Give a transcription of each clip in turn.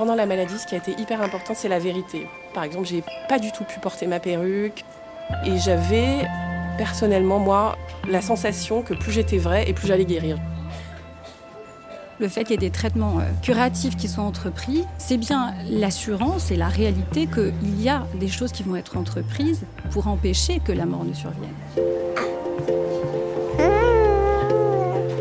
Pendant la maladie, ce qui a été hyper important, c'est la vérité. Par exemple, j'ai pas du tout pu porter ma perruque et j'avais personnellement, moi, la sensation que plus j'étais vraie et plus j'allais guérir. Le fait qu'il y ait des traitements euh, curatifs qui sont entrepris, c'est bien l'assurance et la réalité qu'il y a des choses qui vont être entreprises pour empêcher que la mort ne survienne.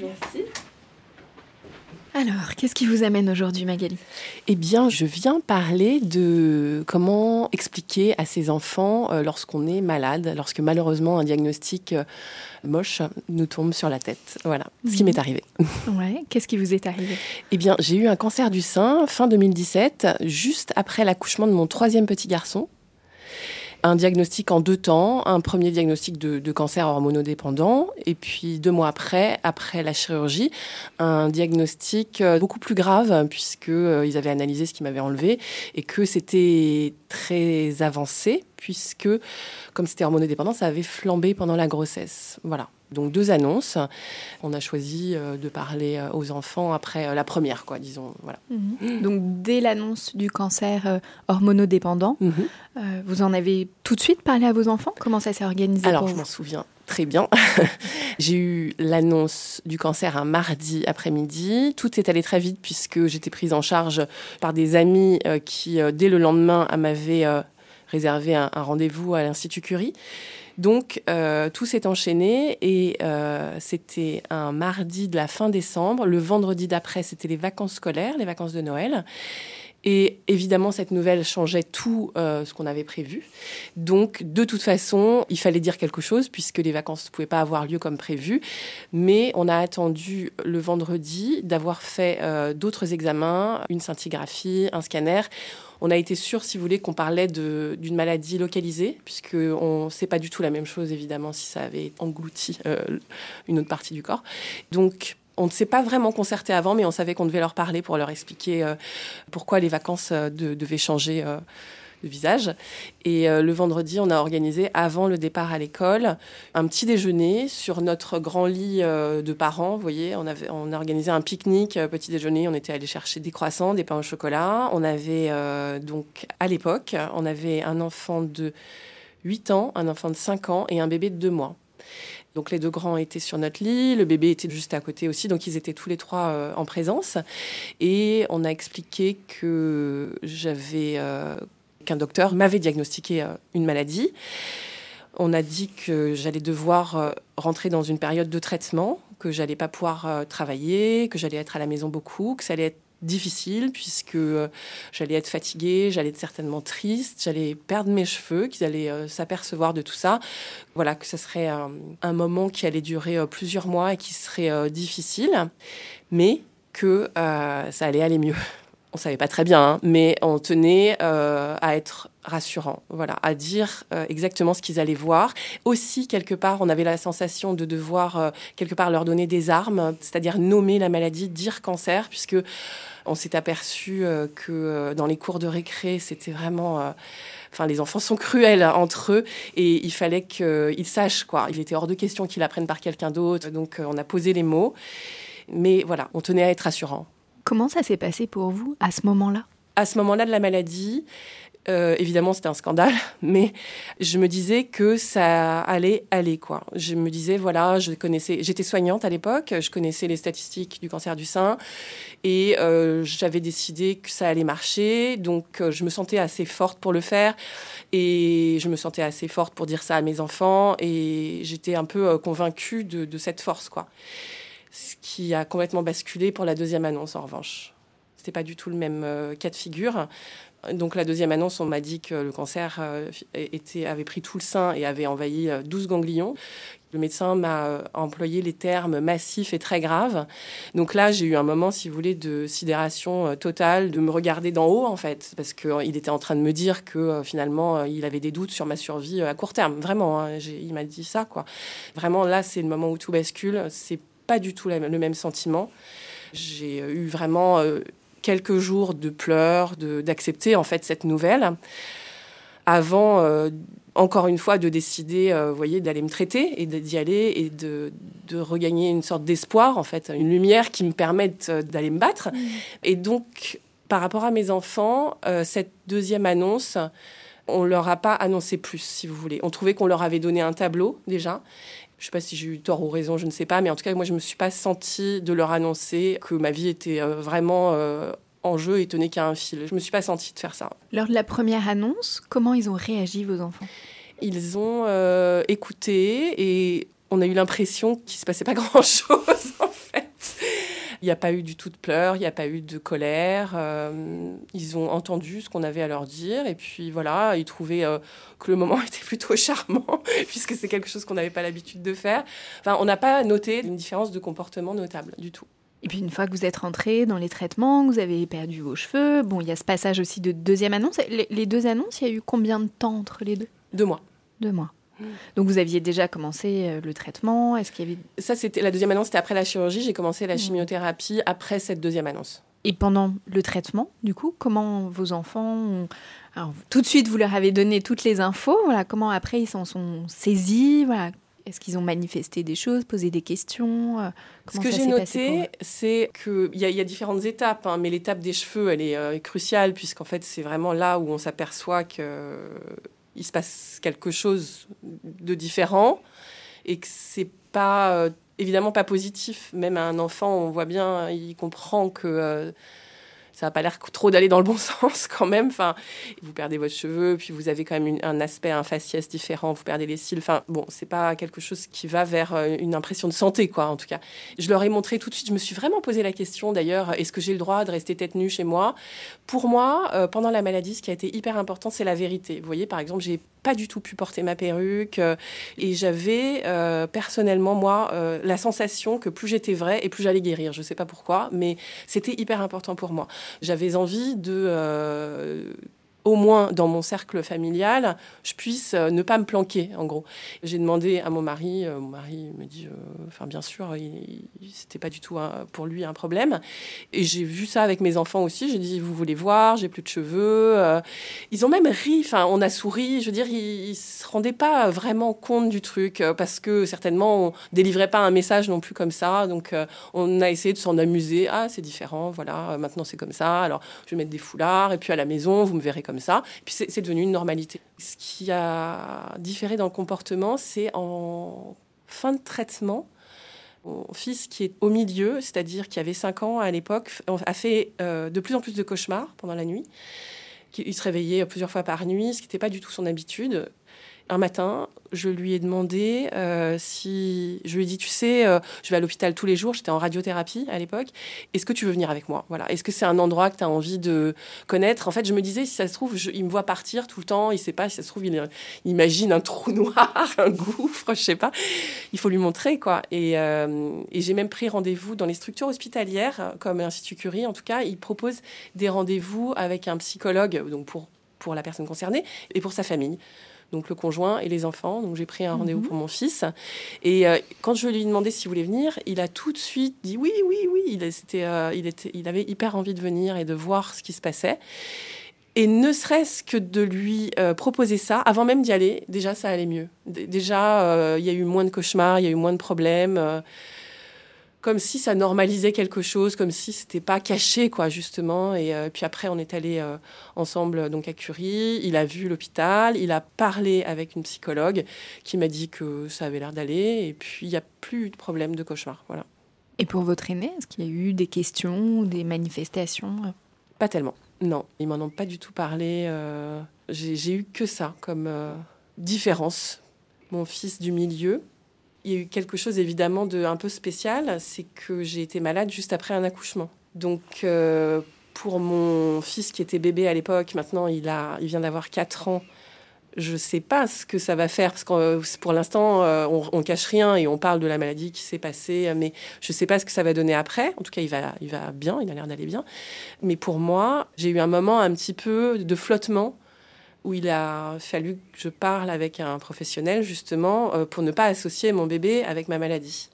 Merci. Alors, qu'est-ce qui vous amène aujourd'hui, Magali? Eh bien, je viens parler de comment expliquer à ses enfants euh, lorsqu'on est malade, lorsque malheureusement un diagnostic euh, moche nous tombe sur la tête. Voilà, ce qui Mhm. m'est arrivé. Ouais, qu'est-ce qui vous est arrivé? Eh bien, j'ai eu un cancer du sein fin 2017, juste après l'accouchement de mon troisième petit garçon. Un diagnostic en deux temps, un premier diagnostic de, de cancer hormonodépendant, et puis deux mois après, après la chirurgie, un diagnostic euh, beaucoup plus grave, puisque euh, ils avaient analysé ce qui m'avait enlevé, et que c'était très avancé, puisque comme c'était hormonodépendant, ça avait flambé pendant la grossesse. Voilà. Donc deux annonces. On a choisi euh, de parler euh, aux enfants après euh, la première, quoi, disons. Voilà. Donc, dès l'annonce du cancer hormonodépendant, Mhm. euh, vous en avez tout de suite parlé à vos enfants? Comment ça s'est organisé Alors, pour je m'en souviens très bien. J'ai eu l'annonce du cancer un mardi après-midi. Tout est allé très vite puisque j'étais prise en charge par des amis qui, dès le lendemain, m'avaient réservé un rendez-vous à l'Institut Curie. Donc, euh, tout s'est enchaîné et euh, c'était un mardi de la fin décembre. Le vendredi d'après, c'était les vacances scolaires, les vacances de Noël. Et évidemment, cette nouvelle changeait tout euh, ce qu'on avait prévu. Donc, de toute façon, il fallait dire quelque chose puisque les vacances ne pouvaient pas avoir lieu comme prévu. Mais on a attendu le vendredi d'avoir fait d'autres examens, une scintigraphie, un scanner. On a été sûr, si vous voulez, qu'on parlait d'une maladie localisée, puisque on sait pas du tout la même chose, évidemment, si ça avait englouti euh, une autre partie du corps. Donc, on ne s'est pas vraiment concerté avant, mais on savait qu'on devait leur parler pour leur expliquer euh, pourquoi les vacances euh, de- devaient changer de visage. Et euh, le vendredi, on a organisé, avant le départ à l'école, un petit déjeuner sur notre grand lit euh, de parents. Vous voyez, on, avait, on a organisé un pique-nique, euh, petit déjeuner. On était allé chercher des croissants, des pains au chocolat. On avait donc, à l'époque, on avait un enfant de 8 ans, un enfant de 5 ans et un bébé de 2 mois. Donc les deux grands étaient sur notre lit, le bébé était juste à côté aussi, donc ils étaient tous les trois en présence. Et on a expliqué que j'avais qu'un docteur m'avait diagnostiqué euh, une maladie. On a dit que j'allais devoir euh, rentrer dans une période de traitement, que j'allais pas pouvoir euh, travailler, que j'allais être à la maison beaucoup, que ça allait être difficile puisque j'allais être fatiguée, j'allais être certainement triste, j'allais perdre mes cheveux, qu'ils allaient s'apercevoir de tout ça. Voilà, que ce serait un moment qui allait durer plusieurs mois et qui serait difficile, mais que ça allait aller mieux. On savait pas très bien, hein, mais on tenait euh, à être rassurant, voilà, à dire euh, exactement ce qu'ils allaient voir. Aussi, quelque part, on avait la sensation de devoir euh, quelque part leur donner des armes, c'est-à-dire nommer la maladie, dire cancer, puisque on s'est aperçu que dans les cours de récré, c'était vraiment enfin les enfants sont cruels entre eux et il fallait qu'ils sachent quoi. Il était hors de question qu'ils apprennent par quelqu'un d'autre. Donc on a posé les mots, mais voilà, on tenait à être rassurant. Comment ça s'est passé pour vous à ce moment-là? À ce moment-là de la maladie, euh, évidemment, c'était un scandale, mais je me disais que ça allait aller, quoi. Je me disais, voilà, je connaissais, j'étais soignante à l'époque, je connaissais les statistiques du cancer du sein, et euh, j'avais décidé que ça allait marcher, donc euh, je me sentais assez forte pour le faire, et je me sentais assez forte pour dire ça à mes enfants, et j'étais un peu convaincue de, de cette force, quoi ce qui a complètement basculé pour la deuxième annonce en revanche. C'était pas du tout le même euh, cas de figure. Donc la deuxième annonce, on m'a dit que le cancer euh, avait pris tout le sein et avait envahi 12 euh, ganglions. Le médecin m'a employé les termes massifs et très graves. Donc là, j'ai eu un moment, si vous voulez, de sidération totale, de me regarder d'en haut, en fait, parce qu'il était en train de me dire que finalement, il avait des doutes sur ma survie à court terme. Vraiment, hein, il m'a dit ça, quoi. Vraiment, là, c'est le moment où tout bascule. Pas du tout le même sentiment. J'ai eu vraiment euh, quelques jours de pleurs, d'accepter en fait cette nouvelle, avant euh, encore une fois de décider, euh, voyez, d'aller me traiter et d'y aller et de, regagner une sorte d'espoir en fait, une lumière qui me permette d'aller me battre. Mmh. Et donc, par rapport à mes enfants, cette deuxième annonce, on leur a pas annoncé plus, si vous voulez. On trouvait qu'on leur avait donné un tableau déjà je ne sais pas si j'ai eu tort ou raison, je ne sais pas, mais en tout cas, moi, je ne me suis pas sentie de leur annoncer que ma vie était euh, vraiment euh, en jeu et tenait qu'à un fil. Je ne me suis pas sentie de faire ça. Lors de la première annonce, comment ils ont réagi, vos enfants? Ils ont euh, écouté et on a eu l'impression qu'il ne se passait pas grand-chose, en fait. Il n'y a pas eu du tout de pleurs, il n'y a pas eu de colère. Euh, ils ont entendu ce qu'on avait à leur dire. Et puis voilà, ils trouvaient euh, que le moment était plutôt charmant, puisque c'est quelque chose qu'on n'avait pas l'habitude de faire. Enfin, on n'a pas noté une différence de comportement notable du tout. Et puis une fois que vous êtes rentré dans les traitements, que vous avez perdu vos cheveux, bon, il y a ce passage aussi de deuxième annonce. Les deux annonces, il y a eu combien de temps entre les deux? Deux mois. Deux mois. Donc vous aviez déjà commencé euh, le traitement Est-ce qu'il y avait Ça c'était la deuxième annonce, c'était après la chirurgie. J'ai commencé la mm. chimiothérapie après cette deuxième annonce. Et pendant le traitement, du coup, comment vos enfants Alors, tout de suite, vous leur avez donné toutes les infos. Voilà, comment après ils s'en sont saisis Voilà, est-ce qu'ils ont manifesté des choses, posé des questions euh, Ce que j'ai noté, c'est qu'il y, y, a différentes étapes, hein, mais l'étape des cheveux, elle est euh, cruciale, puisqu'en fait, c'est vraiment là où on s'aperçoit que il se passe quelque chose de différent et que c'est pas euh, évidemment pas positif. Même un enfant, on voit bien, il comprend que euh, ça n'a pas l'air trop d'aller dans le bon sens quand même. Enfin, vous perdez votre cheveu, puis vous avez quand même un aspect, un faciès différent, vous perdez les cils. Enfin, bon, c'est pas quelque chose qui va vers euh, une impression de santé, quoi, en tout cas. Je leur ai montré tout de suite, je me suis vraiment posé la question d'ailleurs, est-ce que j'ai le droit de rester tête nue chez moi? Pour moi, euh, pendant la maladie, ce qui a été hyper important, c'est la vérité. Vous voyez, par exemple, j'ai pas du tout pu porter ma perruque euh, et j'avais personnellement moi la sensation que plus j'étais vraie et plus j'allais guérir. Je sais pas pourquoi, mais c'était hyper important pour moi. J'avais envie de euh, au moins dans mon cercle familial, je puisse euh, ne pas me planquer, en gros. J'ai demandé à mon mari, euh, mon mari me dit, euh, enfin bien sûr, c'était pas du tout pour lui un problème. Et j'ai vu ça avec mes enfants aussi. J'ai dit, vous voulez voir, j'ai plus de cheveux. ils ont même ri, enfin on a souri. Je veux dire, ils, ils se rendaient pas vraiment compte du truc parce que certainement on délivrait pas un message non plus comme ça. Donc on a essayé de s'en amuser. Ah c'est différent, voilà, maintenant c'est comme ça. Alors je vais mettre des foulards et puis à la maison vous me verrez comme ça. Puis c'est devenu une normalité. Ce qui a différé dans le comportement, c'est en fin de traitement. Mon fils, qui est au milieu, c'est-à-dire qui avait 5 ans à l'époque, a fait euh, de plus en plus de cauchemars pendant la nuit. Il se réveillait plusieurs fois par nuit, ce qui n'était pas du tout son habitude. Un matin, je lui ai demandé euh, si. Je lui ai dit, tu sais, euh, je vais à l'hôpital tous les jours, j'étais en radiothérapie à l'époque. Est-ce que tu veux venir avec moi? Voilà. Est-ce que c'est un endroit que tu as envie de connaître? En fait, je me disais, si ça se trouve, il me voit partir tout le temps, il sait pas, si ça se trouve, il, imagine un trou noir, un gouffre, je sais pas. Il faut lui montrer, quoi. Et, euh, j'ai même pris rendez-vous dans les structures hospitalières, comme l'Institut Curie, en tout cas, ils proposent des rendez-vous avec un psychologue, donc pour, pour la personne concernée et pour sa famille donc le conjoint et les enfants. Donc j'ai pris un rendez-vous mhm. pour mon fils. Et euh, quand je lui ai demandé s'il voulait venir, il a tout de suite dit oui, oui, oui. Il, était, euh, il, était, il avait hyper envie de venir et de voir ce qui se passait. Et ne serait-ce que de lui euh, proposer ça, avant même d'y aller, déjà ça allait mieux. déjà, il y a eu moins de cauchemars, il y a eu moins de problèmes comme si ça normalisait quelque chose, comme si c'était pas caché, quoi, justement. Et euh, puis après, on est allé euh, ensemble donc à Curie. Il a vu l'hôpital, il a parlé avec une psychologue qui m'a dit que ça avait l'air d'aller. Et puis il n'y a plus de problème de cauchemar, voilà. Et pour votre aîné, est-ce qu'il y a eu des questions, des manifestations? Pas tellement. Non, ils m'en ont pas du tout parlé. Euh, j'ai eu que ça comme différence. Mon fils du milieu, il y a eu quelque chose évidemment de un peu spécial, c'est que j'ai été malade juste après un accouchement. Donc euh, pour mon fils qui était bébé à l'époque, maintenant il a, il vient d'avoir 4 ans. Je ne sais pas ce que ça va faire parce que euh, pour l'instant euh, on, ne cache rien et on parle de la maladie qui s'est passée, mais je ne sais pas ce que ça va donner après. En tout cas, il va, il va bien, il a l'air d'aller bien. Mais pour moi, j'ai eu un moment un petit peu de flottement où il a fallu que je parle avec un professionnel justement euh, pour ne pas associer mon bébé avec ma maladie.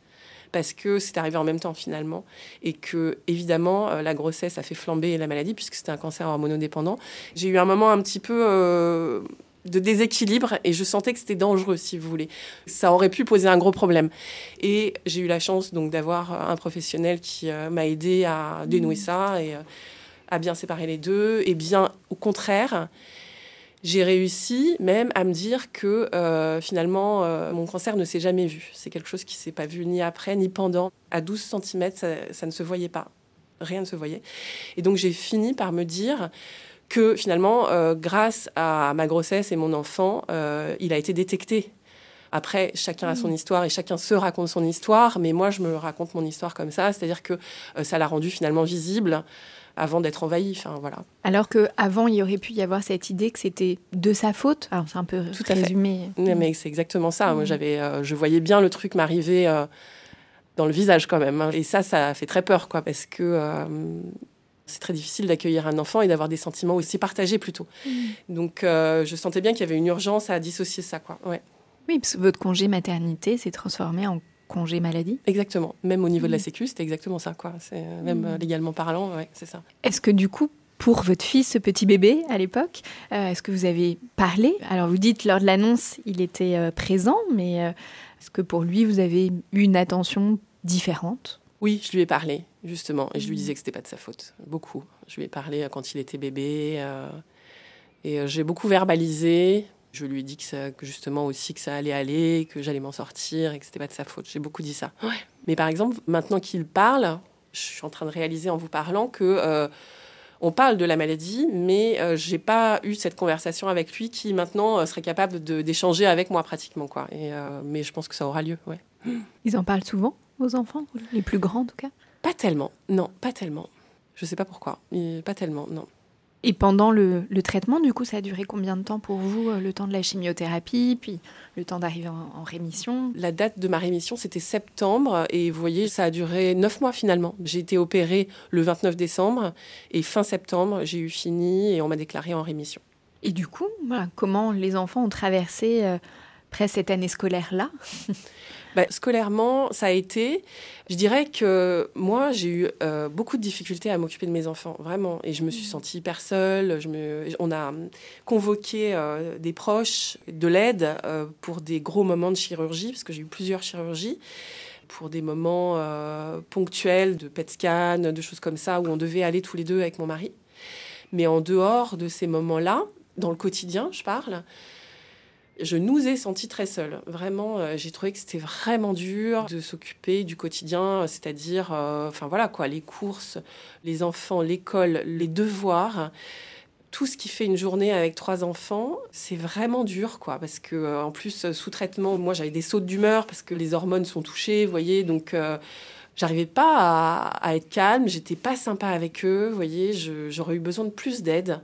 Parce que c'est arrivé en même temps finalement. Et que, évidemment, euh, la grossesse a fait flamber la maladie puisque c'était un cancer hormonodépendant. J'ai eu un moment un petit peu euh, de déséquilibre et je sentais que c'était dangereux, si vous voulez. Ça aurait pu poser un gros problème. Et j'ai eu la chance donc d'avoir un professionnel qui m'a aidé à dénouer ça et à bien séparer les deux. Et bien, au contraire, j'ai réussi même à me dire que euh, finalement, euh, mon cancer ne s'est jamais vu. C'est quelque chose qui ne s'est pas vu ni après ni pendant. À 12 cm, ça, ne se voyait pas. Rien ne se voyait. Et donc j'ai fini par me dire que finalement, euh, grâce à ma grossesse et mon enfant, il a été détecté. Après, chacun a son mmh. histoire et chacun se raconte son histoire, mais moi, je me raconte mon histoire comme ça, c'est-à-dire que ça l'a rendu finalement visible avant d'être envahi. Enfin, voilà. Alors qu'avant, il y aurait pu y avoir cette idée que c'était de sa faute. Alors, c'est un peu Tout résumé. À mais c'est exactement ça. Moi, mm. j'avais, euh, je voyais bien le truc m'arriver euh, dans le visage quand même. Hein. Et ça, ça fait très peur, quoi, parce que euh, c'est très difficile d'accueillir un enfant et d'avoir des sentiments aussi partagés plutôt. Mm. Donc, je sentais bien qu'il y avait une urgence à dissocier ça, quoi. Ouais. Oui, parce que votre congé maternité s'est transformé en congé maladie Exactement. Même au niveau de la mm. Sécu, c'était exactement ça. Quoi. C'est, euh, même euh, légalement parlant, ouais, c'est ça. Est-ce que du coup, pour votre fils, ce petit bébé à l'époque, euh, est-ce que vous avez parlé? Alors vous dites lors de l'annonce, il était présent, mais est-ce que pour lui, vous avez eu une attention différente? Oui, je lui ai parlé, justement, et je lui mm. disais que c'était pas de sa faute. Beaucoup. Je lui ai parlé quand il était bébé. et j'ai beaucoup verbalisé, je lui ai dit que, ça, que, justement aussi que ça allait aller, que j'allais m'en sortir et que c'était pas de sa faute. J'ai beaucoup dit ça. Mais par exemple, maintenant qu'il parle, je suis en train de réaliser en vous parlant que euh, on parle de la maladie, mais je euh, j'ai pas eu cette conversation avec lui qui maintenant euh, serait capable d'échanger avec moi pratiquement quoi. Et, mais je pense que ça aura lieu. Ouais. Ils en parlent souvent vos enfants, les plus grands en tout cas? Pas tellement. Non, pas tellement. Je sais pas pourquoi. Pas tellement. Non. Et pendant le, traitement, du coup, ça a duré combien de temps pour vous euh, Le temps de la chimiothérapie, puis le temps d'arriver en, rémission? La date de ma rémission, c'était septembre. Et vous voyez, ça a duré neuf mois finalement. J'ai été opérée le 29 décembre. Et fin septembre, j'ai eu fini et on m'a déclaré en rémission. Et du coup, comment les enfants ont traversé euh, après cette année scolaire-là? Bah, scolairement, ça a été. Je dirais que moi, j'ai eu euh, beaucoup de difficultés à m'occuper de mes enfants, vraiment. Et je me suis mmh. sentie hyper seule. Je me... On a convoqué euh, des proches, de l'aide euh, pour des gros moments de chirurgie, parce que j'ai eu plusieurs chirurgies pour des moments ponctuels de PET scan, de choses comme ça, où on devait aller tous les deux avec mon mari. Mais en dehors de ces moments-là, dans le quotidien, je parle, je nous ai sentis très seuls. Vraiment, euh, j'ai trouvé que c'était vraiment dur de s'occuper du quotidien, c'est-à-dire, euh, enfin voilà quoi, les courses, les enfants, l'école, les devoirs. tout ce qui fait une journée avec trois enfants, c'est vraiment dur, quoi. Parce que, euh, en plus, euh, sous traitement, moi, j'avais des sautes d'humeur parce que les hormones sont touchées, vous voyez. Donc, euh, j'arrivais pas à, être calme. J'étais pas sympa avec eux, vous voyez. J'aurais eu besoin de plus d'aide.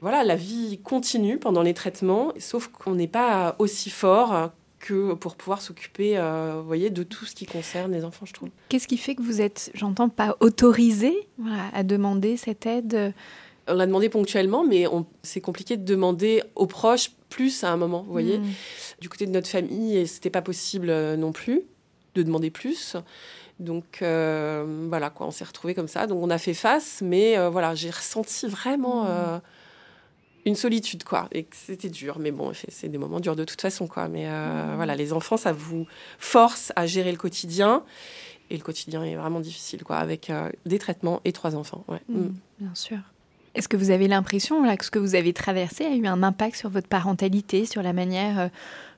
Voilà, la vie continue pendant les traitements, sauf qu'on n'est pas aussi fort que pour pouvoir s'occuper, vous voyez, de tout ce qui concerne les enfants, je trouve. Qu'est-ce qui fait que vous êtes, j'entends, pas autorisé à demander cette aide on l'a demandé ponctuellement, mais c'est compliqué de demander aux proches plus à un moment, vous voyez. Hmm. Du côté de notre famille, c'était pas possible euh, non plus de demander plus. Donc euh, voilà, quoi, on s'est retrouvés comme ça. Donc on a fait face, mais euh, voilà, j'ai ressenti vraiment hmm. Une solitude, quoi. Et c'était dur, mais bon, c'est des moments durs de toute façon, quoi. Mais hmm. voilà, les enfants, ça vous force à gérer le quotidien. Et le quotidien est vraiment difficile, quoi, avec des traitements et trois enfants. Ouais. Bien sûr. Est-ce que vous avez l'impression que ce que vous avez traversé a eu un impact sur votre parentalité, sur la manière euh,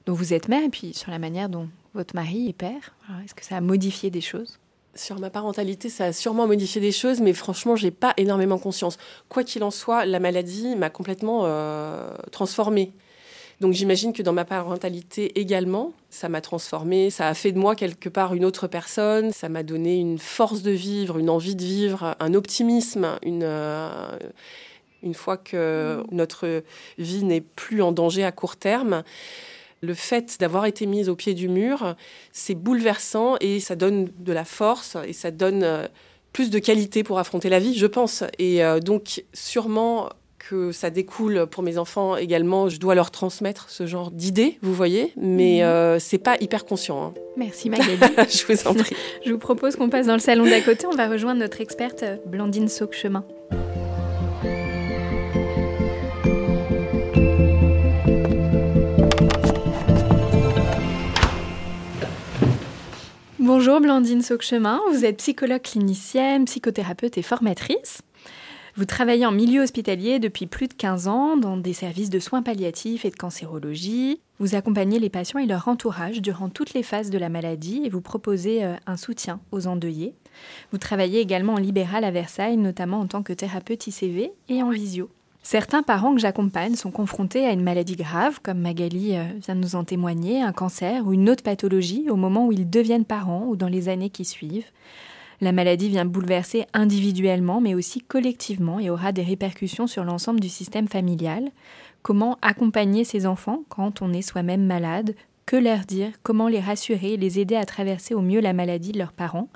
dont vous êtes mère, et puis sur la manière dont votre mari est père? Est-ce que ça a modifié des choses? Sur ma parentalité, ça a sûrement modifié des choses, mais franchement, j'ai pas énormément conscience. Quoi qu'il en soit, la maladie m'a complètement euh, transformée. Donc j'imagine que dans ma parentalité également, ça m'a transformée, ça a fait de moi quelque part une autre personne, ça m'a donné une force de vivre, une envie de vivre, un optimisme, une, euh, une fois que notre vie n'est plus en danger à court terme. Le fait d'avoir été mise au pied du mur, c'est bouleversant et ça donne de la force et ça donne euh, plus de qualité pour affronter la vie, je pense. Et euh, donc sûrement que ça découle pour mes enfants également. Je dois leur transmettre ce genre d'idées, vous voyez, mais mhm. euh, c'est pas hyper conscient. Hein. Merci Magali. je vous en prie. je vous propose qu'on passe dans le salon d'à côté. On va rejoindre notre experte Blandine Sauchemin. Bonjour Blandine Sauchemin, vous êtes psychologue clinicienne, psychothérapeute et formatrice. Vous travaillez en milieu hospitalier depuis plus de 15 ans dans des services de soins palliatifs et de cancérologie. Vous accompagnez les patients et leur entourage durant toutes les phases de la maladie et vous proposez euh, un soutien aux endeuillés. Vous travaillez également en libéral à Versailles, notamment en tant que thérapeute ICV et en visio. Certains parents que j'accompagne sont confrontés à une maladie grave, comme Magali euh, vient de nous en témoigner, un cancer ou une autre pathologie au moment où ils deviennent parents ou dans les années qui suivent. La maladie vient bouleverser individuellement mais aussi collectivement et aura des répercussions sur l'ensemble du système familial. Comment accompagner ces enfants quand on est soi-même malade? Que leur dire? Comment les rassurer Les aider à traverser au mieux la maladie de leurs parents?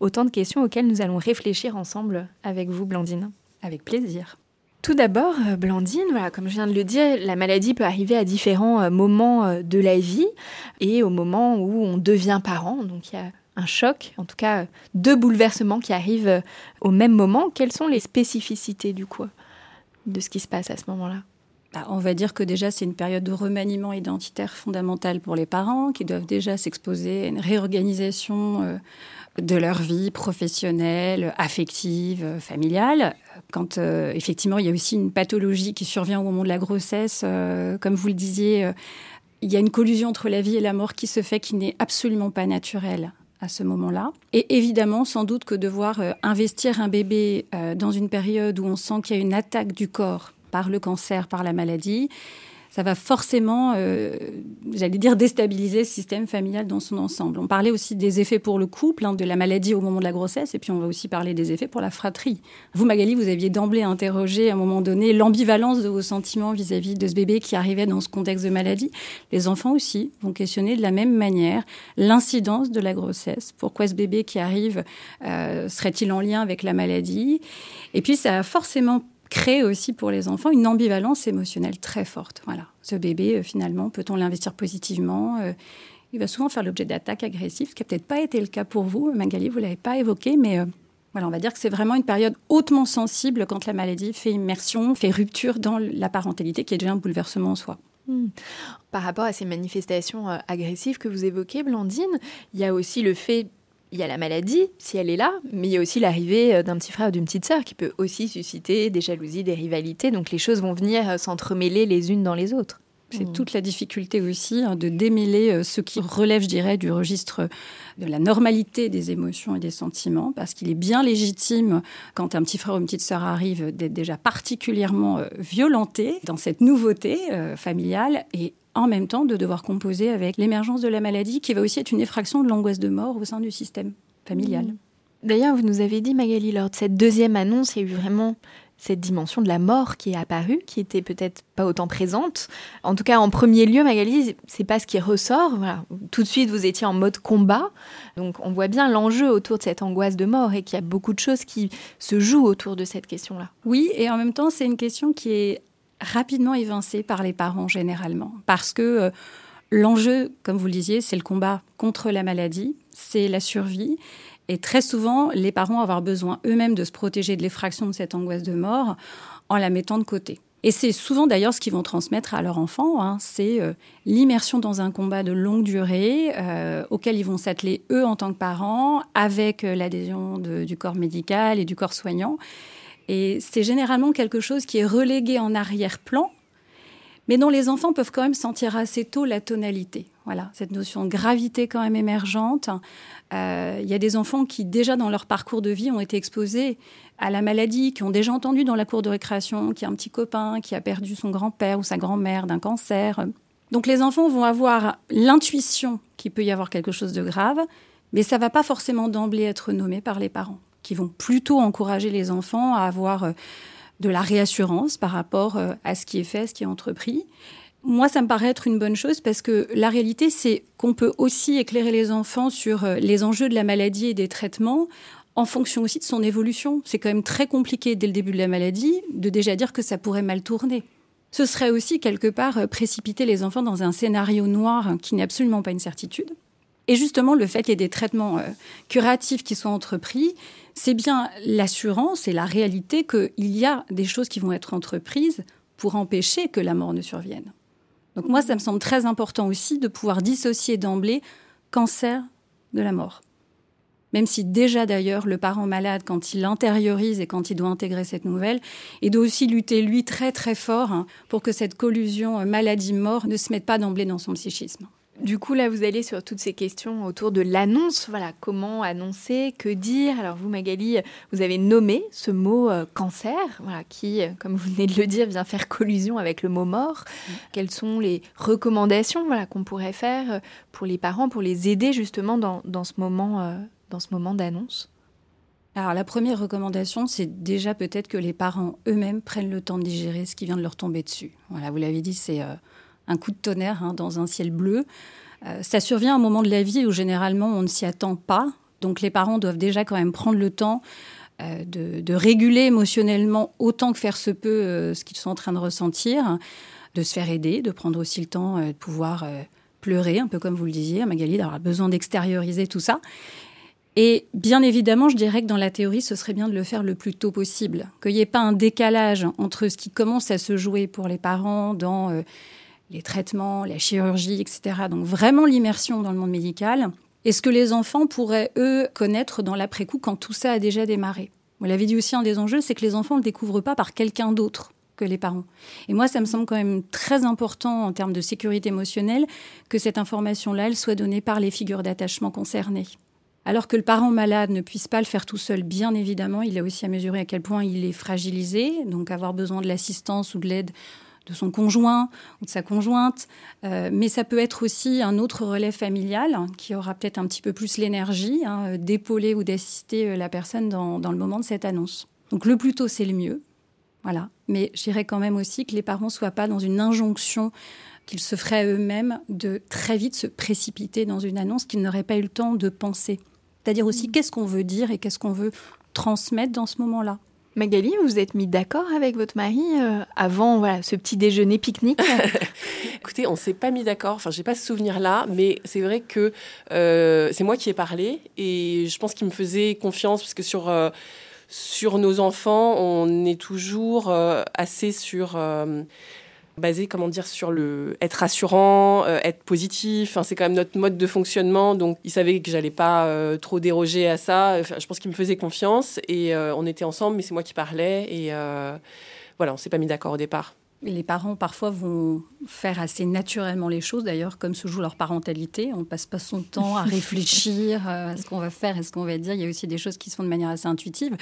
Autant de questions auxquelles nous allons réfléchir ensemble avec vous, Blandine. Avec plaisir. Tout d'abord, euh, Blandine, voilà, comme je viens de le dire, la maladie peut arriver à différents euh, moments euh, de la vie et au moment où on devient parent. Donc il y a un choc, en tout cas deux bouleversements qui arrivent au même moment. Quelles sont les spécificités du coup de ce qui se passe à ce moment-là? Bah, on va dire que déjà c'est une période de remaniement identitaire fondamental pour les parents qui doivent déjà s'exposer à une réorganisation euh, de leur vie professionnelle, affective, euh, familiale. Quand effectivement il y a aussi une pathologie qui survient au moment de la grossesse, comme vous le disiez, il y a une collusion entre la vie et la mort qui se fait qui n'est absolument pas naturelle à ce moment-là. Et évidemment, sans doute que devoir euh, investir un bébé euh, dans une période où on sent qu'il y a une attaque du corps par le cancer, par la maladie, ça va forcément, euh, j'allais dire, déstabiliser le système familial dans son ensemble. On parlait aussi des effets pour le couple, hein, de la maladie au moment de la grossesse, et puis on va aussi parler des effets pour la fratrie. Vous, Magali, vous aviez d'emblée interrogé à un moment donné l'ambivalence de vos sentiments vis-à-vis de ce bébé qui arrivait dans ce contexte de maladie. Les enfants aussi vont questionner de la même manière l'incidence de la grossesse. Pourquoi ce bébé qui arrive euh, serait-il en lien avec la maladie? Et puis ça a forcément crée aussi pour les enfants une ambivalence émotionnelle très forte. Voilà, ce bébé, euh, finalement, peut-on l'investir positivement euh, Il va souvent faire l'objet d'attaques agressives, ce qui n'a peut-être pas été le cas pour vous. Magali, vous l'avez pas évoqué, mais euh, voilà, on va dire que c'est vraiment une période hautement sensible quand la maladie fait immersion, fait rupture dans la parentalité, qui est déjà un bouleversement en soi. Hmm. Par rapport à ces manifestations agressives que vous évoquez, Blandine, il y a aussi le fait il y a la maladie, si elle est là, mais il y a aussi l'arrivée euh, d'un petit frère ou d'une petite sœur qui peut aussi susciter des jalousies, des rivalités. Donc les choses vont venir euh, s'entremêler les unes dans les autres. C'est Mmh. toute la difficulté aussi hein, de démêler euh, ce qui relève, je dirais, du registre de la normalité des émotions et des sentiments, parce qu'il est bien légitime, quand un petit frère ou une petite sœur arrive, d'être déjà particulièrement violenté dans cette nouveauté euh, familiale et en même temps de devoir composer avec l'émergence de la maladie, qui va aussi être une effraction de l'angoisse de mort au sein du système familial. Mmh. D'ailleurs, vous nous avez dit, Magali, lors de cette deuxième annonce, il y a eu vraiment cette dimension de la mort qui est apparue, qui était peut-être pas autant présente. En tout cas, en premier lieu, Magali, c'est pas ce qui ressort. Voilà. Tout de suite, vous étiez en mode combat. Donc, on voit bien l'enjeu autour de cette angoisse de mort et qu'il y a beaucoup de choses qui se jouent autour de cette question-là. Oui, et en même temps, c'est une question qui est rapidement évincée par les parents généralement. Parce que euh, l'enjeu, comme vous le disiez, c'est le combat contre la maladie, c'est la survie. Et très souvent, les parents vont avoir besoin eux-mêmes de se protéger de l'effraction de cette angoisse de mort en la mettant de côté. Et c'est souvent d'ailleurs ce qu'ils vont transmettre à leur enfant, hein, c'est euh, l'immersion dans un combat de longue durée euh, auquel ils vont s'atteler eux en tant que parents, avec l'adhésion du corps médical et du corps soignant. Et c'est généralement quelque chose qui est relégué en arrière-plan, mais dont les enfants peuvent quand même sentir assez tôt la tonalité. Voilà, cette notion de gravité quand même émergente. Euh, Il y a des enfants qui, déjà dans leur parcours de vie, ont été exposés à la maladie, qui ont déjà entendu dans la cour de récréation qu'il y a un petit copain qui a perdu son grand-père ou sa grand-mère d'un cancer. Donc les enfants vont avoir l'intuition qu'il peut y avoir quelque chose de grave, mais ça va pas forcément d'emblée être nommé par les parents, qui vont plutôt encourager les enfants à avoir euh, de la réassurance par rapport euh, à ce qui est fait, ce qui est entrepris. Moi, ça me paraît être une bonne chose parce que la réalité, c'est qu'on peut aussi éclairer les enfants sur euh, les enjeux de la maladie et des traitements en fonction aussi de son évolution. C'est quand même très compliqué dès le début de la maladie de déjà dire que ça pourrait mal tourner. Ce serait aussi quelque part précipiter les enfants dans un scénario noir hein, qui n'est absolument pas une certitude. Et justement, le fait qu'il y ait des traitements curatifs qui soient entrepris, c'est bien l'assurance et la réalité qu'il y a des choses qui vont être entreprises pour empêcher que la mort ne survienne. Donc moi, ça me semble très important aussi de pouvoir dissocier d'emblée cancer de la mort. Même si déjà d'ailleurs le parent malade, quand il l'intériorise et quand il doit intégrer cette nouvelle, il doit aussi lutter lui très très fort hein, pour que cette collusion euh, maladie-mort ne se mette pas d'emblée dans son psychisme. Du coup, là, vous allez sur toutes ces questions autour de l'annonce. Voilà, comment annoncer, que dire? Alors, vous, Magali, vous avez nommé ce mot euh, cancer, voilà, qui, euh, comme vous venez de le dire, vient faire collusion avec le mot mort. Quelles sont les recommandations voilà, qu'on pourrait faire euh, pour les parents, pour les aider justement dans, dans ce moment, euh, dans ce moment d'annonce? Alors la première recommandation, c'est déjà peut-être que les parents eux-mêmes prennent le temps de digérer ce qui vient de leur tomber dessus. Voilà, vous l'avez dit, c'est euh, un coup de tonnerre hein, dans un ciel bleu. Euh, ça survient à un moment de la vie où généralement on ne s'y attend pas. Donc les parents doivent déjà quand même prendre le temps euh, de, réguler émotionnellement autant que faire se peut euh, ce qu'ils sont en train de ressentir, de se faire aider, de prendre aussi le temps de pouvoir pleurer, un peu comme vous le disiez, Magali, d'avoir besoin d'extérioriser tout ça. Et bien évidemment, je dirais que dans la théorie, ce serait bien de le faire le plus tôt possible, qu'il n'y ait pas un décalage entre ce qui commence à se jouer pour les parents dans les traitements, la chirurgie, etc. Donc vraiment l'immersion dans le monde médical. Et ce que les enfants pourraient, eux, connaître dans l'après-coup quand tout ça a déjà démarré. Vous l'avez dit aussi, un des enjeux, c'est que les enfants ne le découvrent pas par quelqu'un d'autre que les parents. Et moi, ça me semble quand même très important en termes de sécurité émotionnelle que cette information-là, elle soit donnée par les figures d'attachement concernées. Alors que le parent malade ne puisse pas le faire tout seul, bien évidemment, il a aussi à mesurer à quel point il est fragilisé, donc avoir besoin de l'assistance ou de l'aide de son conjoint ou de sa conjointe. Euh, mais ça peut être aussi un autre relais familial hein, qui aura peut-être un petit peu plus l'énergie hein, d'épauler ou d'assister euh, la personne dans, dans le moment de cette annonce. Donc le plus tôt, c'est le mieux. Voilà. Mais je dirais quand même aussi que les parents ne soient pas dans une injonction qu'ils se feraient eux-mêmes de très vite se précipiter dans une annonce qu'ils n'auraient pas eu le temps de penser. C'est-à-dire aussi qu'est-ce qu'on veut dire et qu'est-ce qu'on veut transmettre dans ce moment-là. Magali, vous vous êtes mis d'accord avec votre mari euh, avant ce petit déjeuner pique-nique? Écoutez, on s'est pas mis d'accord. Enfin, j'ai pas ce souvenir-là, mais c'est vrai que euh, c'est moi qui ai parlé et je pense qu'il me faisait confiance parce que sur euh, sur nos enfants, on est toujours assez sur basé comment dire sur le être rassurant, euh, être positif. Enfin, c'est quand même notre mode de fonctionnement. Donc, il savait que j'allais pas euh, trop déroger à ça. Enfin, je pense qu'il me faisait confiance et euh, on était ensemble, mais c'est moi qui parlais et voilà, on s'est pas mis d'accord au départ. Les parents parfois vont faire assez naturellement les choses, d'ailleurs, comme se joue leur parentalité. On passe pas son temps à réfléchir à ce qu'on va faire et ce qu'on va dire. Il y a aussi des choses qui se font de manière assez intuitive.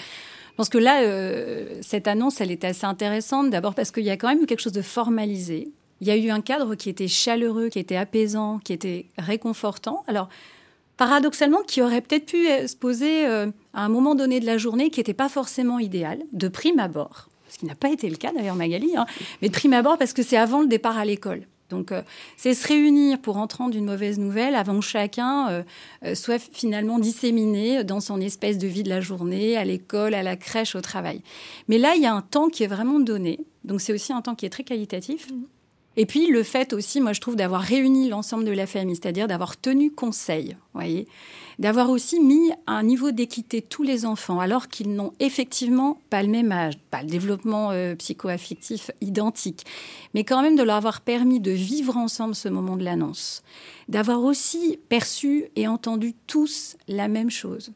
Pense que là, euh, cette annonce, elle est assez intéressante. D'abord parce qu'il y a quand même eu quelque chose de formalisé. Il y a eu un cadre qui était chaleureux, qui était apaisant, qui était réconfortant. Alors, paradoxalement, qui aurait peut-être pu se poser euh, à un moment donné de la journée qui n'était pas forcément idéal, de prime abord ce qui n'a pas été le cas d'ailleurs Magali, hein. mais de prime abord parce que c'est avant le départ à l'école. Donc, euh, c'est se réunir pour entendre une mauvaise nouvelle avant que chacun euh, euh, soit finalement disséminé dans son espèce de vie de la journée, à l'école, à la crèche, au travail. Mais là, il y a un temps qui est vraiment donné. Donc, c'est aussi un temps qui est très qualitatif. Mmh. Et puis, le fait aussi, moi, je trouve, d'avoir réuni l'ensemble de la famille, c'est-à-dire d'avoir tenu conseil, voyez d'avoir aussi mis un niveau d'équité tous les enfants, alors qu'ils n'ont effectivement pas le même âge, pas le développement euh, psycho-affectif identique, mais quand même de leur avoir permis de vivre ensemble ce moment de l'annonce, d'avoir aussi perçu et entendu tous la même chose.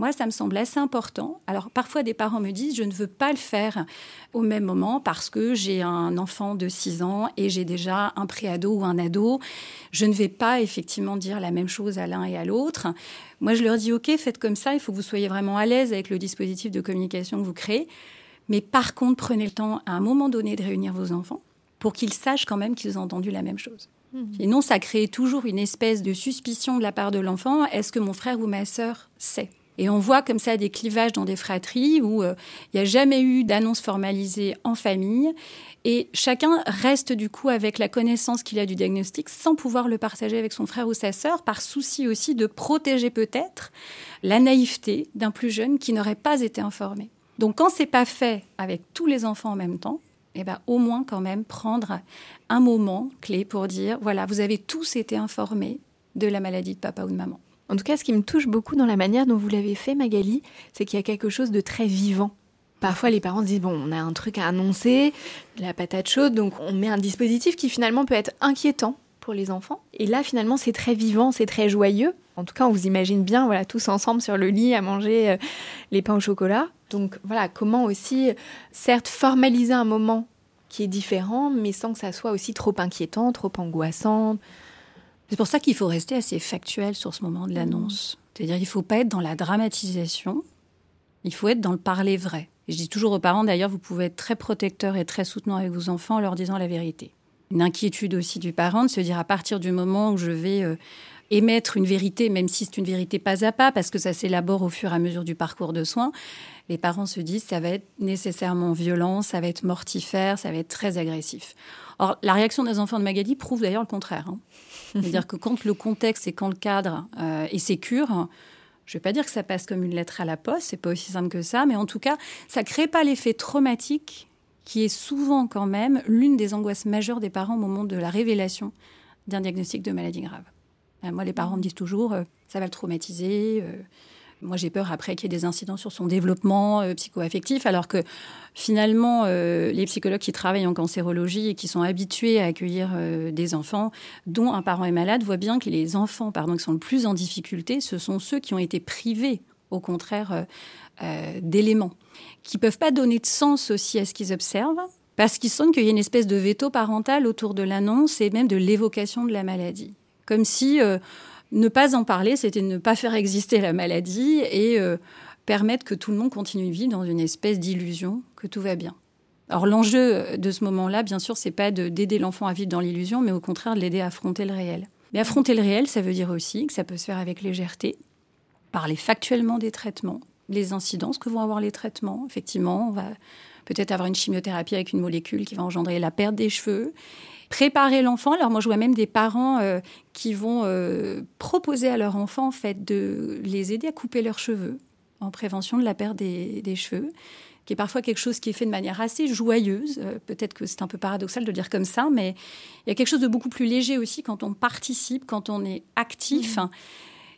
Moi, ça me semble assez important. Alors, parfois, des parents me disent, je ne veux pas le faire au même moment parce que j'ai un enfant de 6 ans et j'ai déjà un préado ou un ado. Je ne vais pas effectivement dire la même chose à l'un et à l'autre. Moi, je leur dis, OK, faites comme ça. Il faut que vous soyez vraiment à l'aise avec le dispositif de communication que vous créez. Mais par contre, prenez le temps à un moment donné de réunir vos enfants pour qu'ils sachent quand même qu'ils ont entendu la même chose. Mmh. Sinon, ça crée toujours une espèce de suspicion de la part de l'enfant. Est-ce que mon frère ou ma sœur sait? Et on voit comme ça des clivages dans des fratries où euh, il n'y a jamais eu d'annonce formalisée en famille. Et chacun reste du coup avec la connaissance qu'il a du diagnostic sans pouvoir le partager avec son frère ou sa sœur, par souci aussi de protéger peut-être la naïveté d'un plus jeune qui n'aurait pas été informé. Donc quand c'est pas fait avec tous les enfants en même temps, eh ben, au moins quand même prendre un moment clé pour dire, voilà, vous avez tous été informés de la maladie de papa ou de maman. En tout cas, ce qui me touche beaucoup dans la manière dont vous l'avez fait, Magali, c'est qu'il y a quelque chose de très vivant. Parfois, les parents disent, bon, on a un truc à annoncer, la patate chaude, donc on met un dispositif qui finalement peut être inquiétant pour les enfants. Et là, finalement, c'est très vivant, c'est très joyeux. En tout cas, on vous imagine bien, voilà, tous ensemble sur le lit à manger euh, les pains au chocolat. Donc voilà, comment aussi, certes, formaliser un moment qui est différent, mais sans que ça soit aussi trop inquiétant, trop angoissant. C'est pour ça qu'il faut rester assez factuel sur ce moment de l'annonce. C'est-à-dire qu'il ne faut pas être dans la dramatisation, il faut être dans le parler vrai. Et je dis toujours aux parents, d'ailleurs, vous pouvez être très protecteur et très soutenant avec vos enfants en leur disant la vérité. Une inquiétude aussi du parent de se dire à partir du moment où je vais euh, émettre une vérité, même si c'est une vérité pas à pas, parce que ça s'élabore au fur et à mesure du parcours de soins, les parents se disent ça va être nécessairement violent, ça va être mortifère, ça va être très agressif. Or, la réaction des enfants de Magali prouve d'ailleurs le contraire. Hein. C'est-à-dire que quand le contexte et quand le cadre euh, est sécure, je ne vais pas dire que ça passe comme une lettre à la poste, c'est pas aussi simple que ça, mais en tout cas, ça crée pas l'effet traumatique qui est souvent quand même l'une des angoisses majeures des parents au moment de la révélation d'un diagnostic de maladie grave. Euh, moi, les parents me disent toujours, euh, ça va le traumatiser. Moi, j'ai peur après qu'il y ait des incidents sur son développement euh, psychoaffectif, alors que finalement, euh, les psychologues qui travaillent en cancérologie et qui sont habitués à accueillir euh, des enfants dont un parent est malade voient bien que les enfants pardon, qui sont le plus en difficulté, ce sont ceux qui ont été privés, au contraire, d'éléments, qui peuvent pas donner de sens aussi à ce qu'ils observent, parce qu'ils sentent qu'il y a une espèce de veto parental autour de l'annonce et même de l'évocation de la maladie. Comme si ne pas en parler, c'était ne pas faire exister la maladie et euh, permettre que tout le monde continue de vivre dans une espèce d'illusion que tout va bien. Alors l'enjeu de ce moment-là, bien sûr, c'est pas d'aider l'enfant à vivre dans l'illusion, mais au contraire de l'aider à affronter le réel. Mais affronter le réel, ça veut dire aussi que ça peut se faire avec légèreté, parler factuellement des traitements, les incidences que vont avoir les traitements. Effectivement, on va peut-être avoir une chimiothérapie avec une molécule qui va engendrer la perte des cheveux préparer l'enfant. Alors moi, je vois même des parents euh, qui vont euh, proposer à leur enfant en fait de les aider à couper leurs cheveux en prévention de la perte des, cheveux, qui est parfois quelque chose qui est fait de manière assez joyeuse. Euh, peut-être que c'est un peu paradoxal de le dire comme ça, mais il y a quelque chose de beaucoup plus léger aussi quand on participe, quand on est actif. Mmh.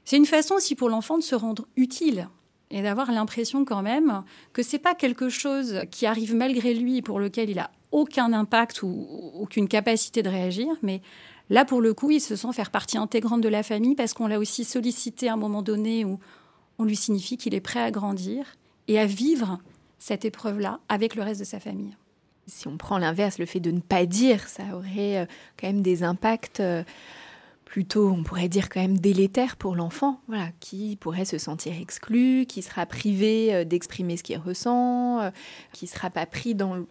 C'est une façon aussi pour l'enfant de se rendre utile et d'avoir l'impression quand même que c'est pas quelque chose qui arrive malgré lui et pour lequel il a aucun impact ou aucune capacité de réagir, mais là, pour le coup, il se sent faire partie intégrante de la famille parce qu'on l'a aussi sollicité à un moment donné où on lui signifie qu'il est prêt à grandir et à vivre cette épreuve-là avec le reste de sa famille. si on prend l'inverse, le fait de ne pas dire, ça aurait euh, quand même des impacts euh, plutôt, on pourrait dire quand même délétères pour l'enfant, voilà, qui pourrait se sentir exclu, qui sera privé euh, d'exprimer ce qu'il ressent, qui sera pas pris dans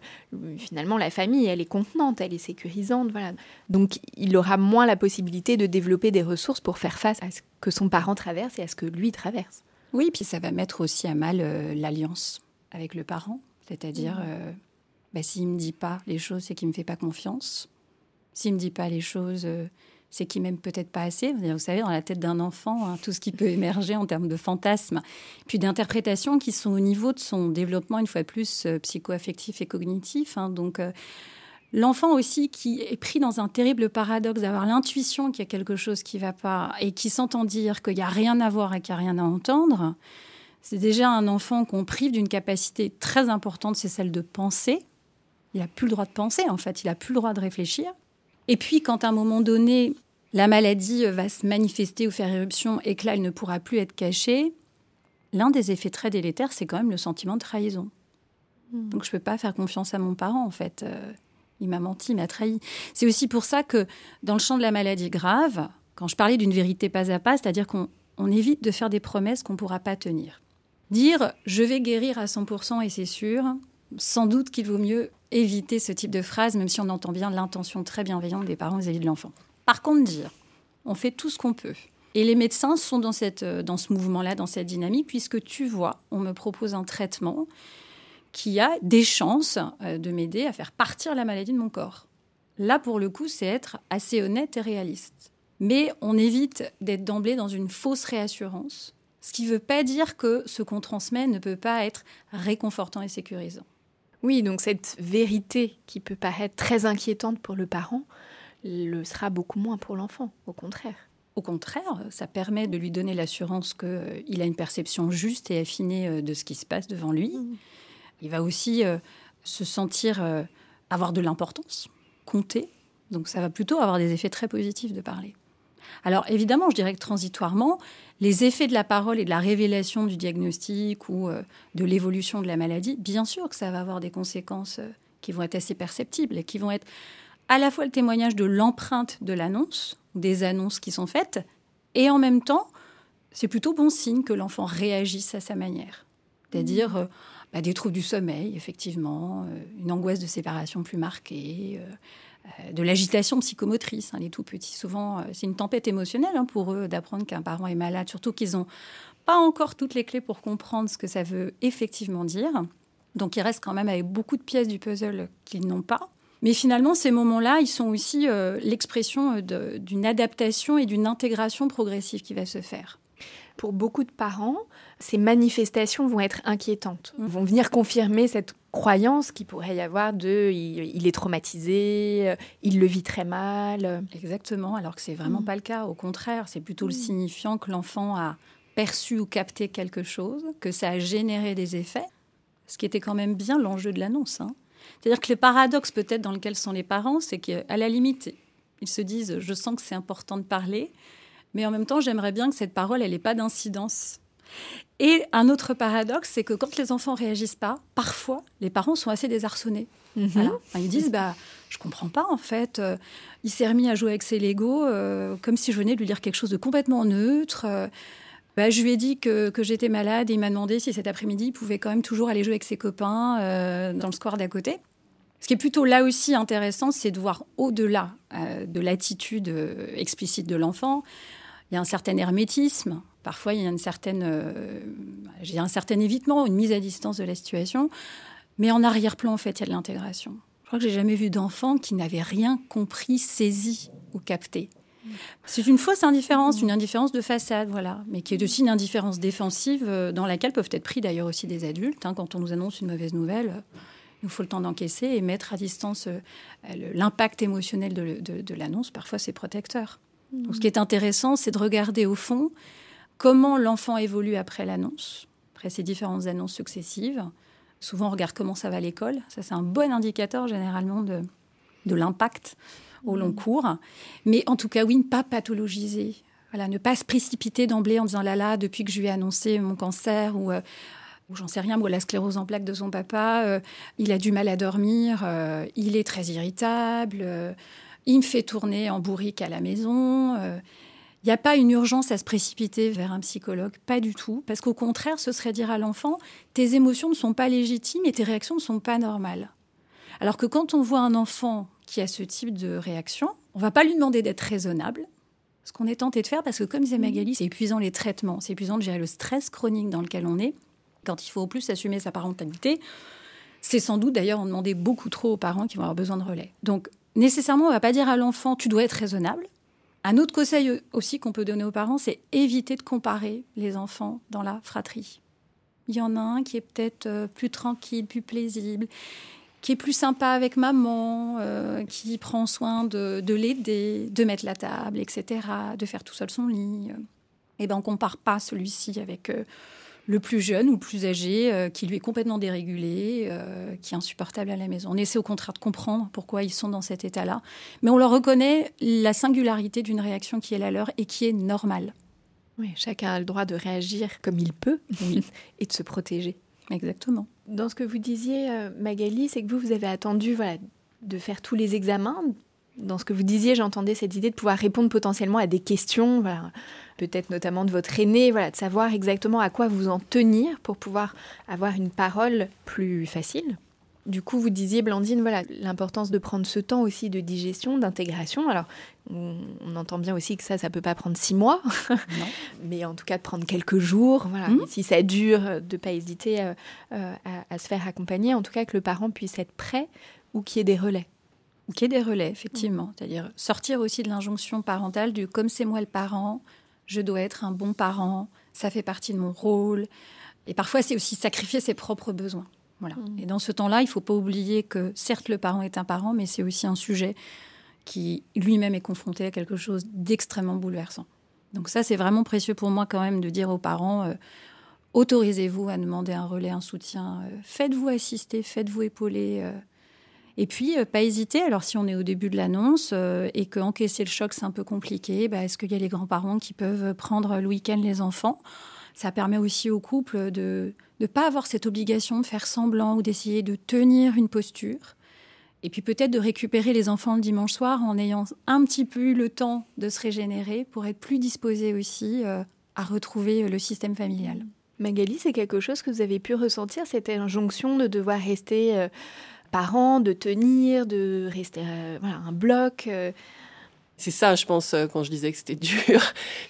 finalement la famille, elle est contenante, elle est sécurisante, voilà. Donc il aura moins la possibilité de développer des ressources pour faire face à ce que son parent traverse et à ce que lui traverse. Oui, puis ça va mettre aussi à mal l'alliance avec le parent, c'est-à-dire mmh bah, s'il me dit pas les choses, c'est qu'il me fait pas confiance. S'il me dit pas les choses, euh, c'est qu'il m'aime peut-être pas assez. Vous savez, dans la tête d'un enfant, hein, tout ce qui peut émerger en termes de fantasmes, puis d'interprétations qui sont au niveau de son développement, une fois plus, euh, psycho-affectif et cognitif. Hein. donc, euh, l'enfant aussi qui est pris dans un terrible paradoxe d'avoir l'intuition qu'il y a quelque chose qui va pas et qui s'entend dire qu'il n'y a rien à voir et qu'il n'y a rien à entendre, c'est déjà un enfant qu'on prive d'une capacité très importante, c'est celle de penser. Il n'a plus le droit de penser, en fait, il n'a plus le droit de réfléchir. Et puis, quand à un moment donné, la maladie va se manifester ou faire éruption et que là, elle ne pourra plus être cachée, l'un des effets très délétères, c'est quand même le sentiment de trahison. Hmm. Donc, je ne peux pas faire confiance à mon parent, en fait. Euh, il m'a menti, il m'a trahi. C'est aussi pour ça que, dans le champ de la maladie grave, quand je parlais d'une vérité pas à pas, c'est-à-dire qu'on évite de faire des promesses qu'on ne pourra pas tenir. Dire je vais guérir à 100% et c'est sûr, sans doute qu'il vaut mieux éviter ce type de phrase, même si on entend bien l'intention très bienveillante des parents vis-à-vis de l'enfant. Par contre, dire, on fait tout ce qu'on peut. Et les médecins sont dans, cette, euh, dans ce mouvement-là, dans cette dynamique, puisque tu vois, on me propose un traitement qui a des chances euh, de m'aider à faire partir la maladie de mon corps. Là, pour le coup, c'est être assez honnête et réaliste. Mais on évite d'être d'emblée dans une fausse réassurance, ce qui ne veut pas dire que ce qu'on transmet ne peut pas être réconfortant et sécurisant. Oui, donc cette vérité qui peut paraître très inquiétante pour le parent le sera beaucoup moins pour l'enfant, au contraire. Au contraire, ça permet de lui donner l'assurance qu'il euh, a une perception juste et affinée euh, de ce qui se passe devant lui. Mmh. Il va aussi euh, se sentir avoir de l'importance, compter. Donc ça va plutôt avoir des effets très positifs de parler. Alors évidemment, je dirais que transitoirement, les effets de la parole et de la révélation du diagnostic ou euh, de l'évolution de la maladie, bien sûr que ça va avoir des conséquences euh, qui vont être assez perceptibles et qui vont être à la fois le témoignage de l'empreinte de l'annonce, des annonces qui sont faites, et en même temps, c'est plutôt bon signe que l'enfant réagisse à sa manière. C'est-à-dire euh, bah, des troubles du sommeil, effectivement, une angoisse de séparation plus marquée, de l'agitation psychomotrice. Hein, les tout petits, souvent, euh, c'est une tempête émotionnelle hein, pour eux d'apprendre qu'un parent est malade, surtout qu'ils n'ont pas encore toutes les clés pour comprendre ce que ça veut effectivement dire. Donc ils restent quand même avec beaucoup de pièces du puzzle qu'ils n'ont pas. Mais finalement, ces moments-là, ils sont aussi euh, l'expression d'une adaptation et d'une intégration progressive qui va se faire. Pour beaucoup de parents, ces manifestations vont être inquiétantes, mmh. vont venir confirmer cette croyance qu'il pourrait y avoir de il, est traumatisé, euh, il le vit très mal. Exactement, alors que c'est vraiment mm. pas le cas. Au contraire, c'est plutôt le mm. signifiant que l'enfant a perçu ou capté quelque chose, que ça a généré des effets, ce qui était quand même bien l'enjeu de l'annonce. Hein. C'est-à-dire que le paradoxe peut-être dans lequel sont les parents, c'est qu'à la limite, ils se disent je sens que c'est important de parler, mais en même temps j'aimerais bien que cette parole, elle n'ait pas d'incidence et un autre paradoxe, c'est que quand les enfants réagissent pas, parfois, les parents sont assez désarçonnés. Mhm. ils disent, bah, je comprends pas en fait. Euh, il s'est remis à jouer avec ses Legos euh, comme si je venais de lui dire quelque chose de complètement neutre. Euh, bah, je lui ai dit que, que j'étais malade et il m'a demandé si cet après-midi il pouvait quand même toujours aller jouer avec ses copains dans le square d'à côté. Ce qui est plutôt là aussi intéressant, c'est de voir au-delà de l'attitude explicite de l'enfant. Il y a un certain hermétisme Parfois, il y a une certaine, euh, un certain évitement, une mise à distance de la situation. Mais en arrière-plan, en fait, il y a de l'intégration. Je crois que j'ai jamais vu d'enfant qui n'avait rien compris, saisi ou capté. C'est une fausse indifférence, une indifférence de façade, voilà, mais qui est aussi une indifférence défensive euh, dans laquelle peuvent être pris d'ailleurs aussi des adultes. Hein. quand on nous annonce une mauvaise nouvelle, il nous faut le temps d'encaisser et mettre à distance euh, l'impact émotionnel de, l'annonce. Parfois, c'est protecteur. Donc, ce qui est intéressant, c'est de regarder au fond comment l'enfant évolue après l'annonce, après ces différentes annonces successives. Souvent, on regarde comment ça va à l'école. Ça, c'est un bon indicateur généralement de, de l'impact au long mmh. cours. Mais en tout cas, oui, ne pas pathologiser. Voilà, ne pas se précipiter d'emblée en disant là là, depuis que je lui ai annoncé mon cancer ou euh, ou j'en sais rien, ou la sclérose en plaques de son papa, il a du mal à dormir, il est très irritable, il me fait tourner en bourrique à la maison. Il n'y a pas une urgence à se précipiter vers un psychologue, pas du tout, parce qu'au contraire, ce serait dire à l'enfant, tes émotions ne sont pas légitimes et tes réactions ne sont pas normales. Alors que quand on voit un enfant qui a ce type de réaction, on va pas lui demander d'être raisonnable, ce qu'on est tenté de faire, parce que comme disait Magali, c'est épuisant les traitements, c'est épuisant de gérer le stress chronique dans lequel on est, quand il faut au plus assumer sa parentalité. C'est sans doute d'ailleurs en demander beaucoup trop aux parents qui vont avoir besoin de relais. Donc nécessairement, on ne va pas dire à l'enfant, tu dois être raisonnable, un autre conseil aussi qu'on peut donner aux parents, c'est éviter de comparer les enfants dans la fratrie. Il y en a un qui est peut-être euh, plus tranquille, plus plaisible, qui est plus sympa avec maman, euh, qui prend soin de, l'aider, de mettre la table, etc., de faire tout seul son lit. Eh ben on compare pas celui-ci avec euh, le plus jeune ou le plus âgé, euh, qui lui est complètement dérégulé, euh, qui est insupportable à la maison. On essaie au contraire de comprendre pourquoi ils sont dans cet état-là, mais on leur reconnaît la singularité d'une réaction qui est la leur et qui est normale. Oui, chacun a le droit de réagir comme il peut et de se protéger. Exactement. Dans ce que vous disiez, euh, Magali, c'est que vous, vous avez attendu voilà, de faire tous les examens, dans ce que vous disiez, j'entendais cette idée de pouvoir répondre potentiellement à des questions, peut-être notamment de votre aîné, voilà, de savoir exactement à quoi vous en tenir pour pouvoir avoir une parole plus facile. Du coup, vous disiez, Blandine, voilà, l'importance de prendre ce temps aussi de digestion, d'intégration. Alors, on, entend bien aussi que ça, ça peut pas prendre six mois, mais en tout cas de prendre quelques jours. Voilà. Mmh. Si ça dure, de pas hésiter euh, euh, à, à, se faire accompagner. En tout cas, que le parent puisse être prêt ou qu'il y ait des relais. Qu'il y ait des relais, effectivement. Mmh. C'est-à-dire sortir aussi de l'injonction parentale du comme c'est moi le parent, je dois être un bon parent, ça fait partie de mon rôle. Et parfois, c'est aussi sacrifier ses propres besoins. Voilà. Mmh. Et dans ce temps-là, il ne faut pas oublier que certes, le parent est un parent, mais c'est aussi un sujet qui lui-même est confronté à quelque chose d'extrêmement bouleversant. Donc ça, c'est vraiment précieux pour moi quand même de dire aux parents, euh, autorisez-vous à demander un relais, un soutien, euh, faites-vous assister, faites-vous épauler. Euh, et puis, euh, pas hésiter. Alors, si on est au début de l'annonce euh, et que encaisser le choc, c'est un peu compliqué, bah, est-ce qu'il y a les grands-parents qui peuvent prendre le week-end les enfants? Ça permet aussi au couple de ne pas avoir cette obligation de faire semblant ou d'essayer de tenir une posture. Et puis peut-être de récupérer les enfants le dimanche soir en ayant un petit peu eu le temps de se régénérer pour être plus disposé aussi euh, à retrouver le système familial. Magali, c'est quelque chose que vous avez pu ressentir, cette injonction de devoir rester de tenir, de rester euh, voilà, un bloc. Euh. C'est ça, je pense, euh, quand je disais que c'était dur,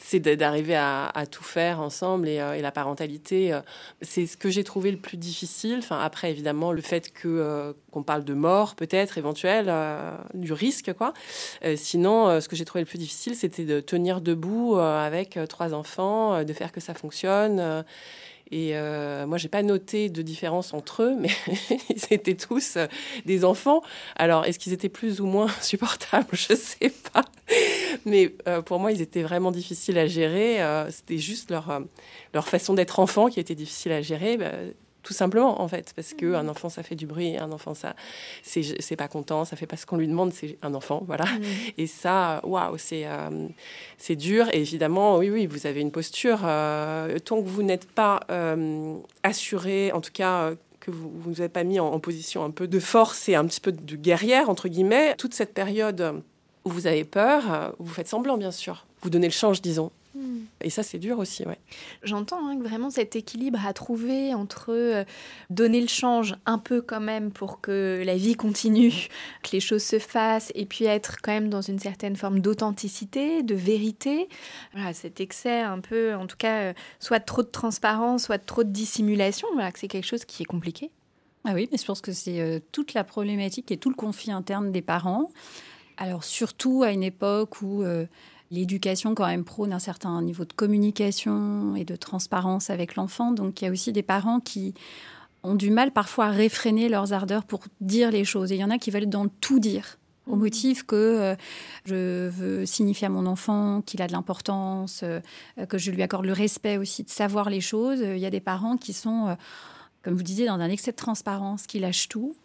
c'est d'arriver à, tout faire ensemble et, la parentalité, c'est ce que j'ai trouvé le plus difficile. Enfin, après, évidemment, le fait que qu'on parle de mort, peut-être éventuelle, du risque, quoi. sinon, ce que j'ai trouvé le plus difficile, c'était de tenir debout avec trois enfants, de faire que ça fonctionne et euh, moi, j'ai pas noté de différence entre eux, mais ils étaient tous euh, des enfants. Alors, est-ce qu'ils étaient plus ou moins supportables? Je sais pas. Mais euh, pour moi, ils étaient vraiment difficiles à gérer. C'était juste leur, leur façon d'être enfant qui était difficile à gérer. Bah, tout simplement en fait parce que un enfant ça fait du bruit un enfant ça c'est pas content ça fait pas ce qu'on lui demande c'est un enfant voilà. Mmh. et ça waouh c'est euh, c'est dur. Et évidemment oui oui vous avez une posture euh, tant que vous n'êtes pas euh, assuré en tout cas que vous vous avez pas mis en, position un peu de force et un petit peu de guerrière entre guillemets toute cette période où vous avez peur vous faites semblant bien sûr. Vous donnez le change disons et ça, c'est dur aussi, ouais. J'entends hein, vraiment cet équilibre à trouver entre euh, donner le change un peu quand même pour que la vie continue, que les choses se fassent, et puis être quand même dans une certaine forme d'authenticité, de vérité. Voilà, cet excès un peu, en tout cas, euh, soit trop de transparence, soit trop de dissimulation, voilà, que c'est quelque chose qui est compliqué. Ah oui, mais je pense que c'est euh, toute la problématique et tout le conflit interne des parents. Alors surtout à une époque où l'éducation quand même prône un certain niveau de communication et de transparence avec l'enfant. Donc il y a aussi des parents qui ont du mal parfois à réfréner leurs ardeurs pour dire les choses. Et il y en a qui veulent dans tout dire au mmh. motif que euh, je veux signifier à mon enfant qu'il a de l'importance, euh, que je lui accorde le respect aussi de savoir les choses. Il y a des parents qui sont, euh, comme vous disiez, dans un excès de transparence, qui lâchent tout,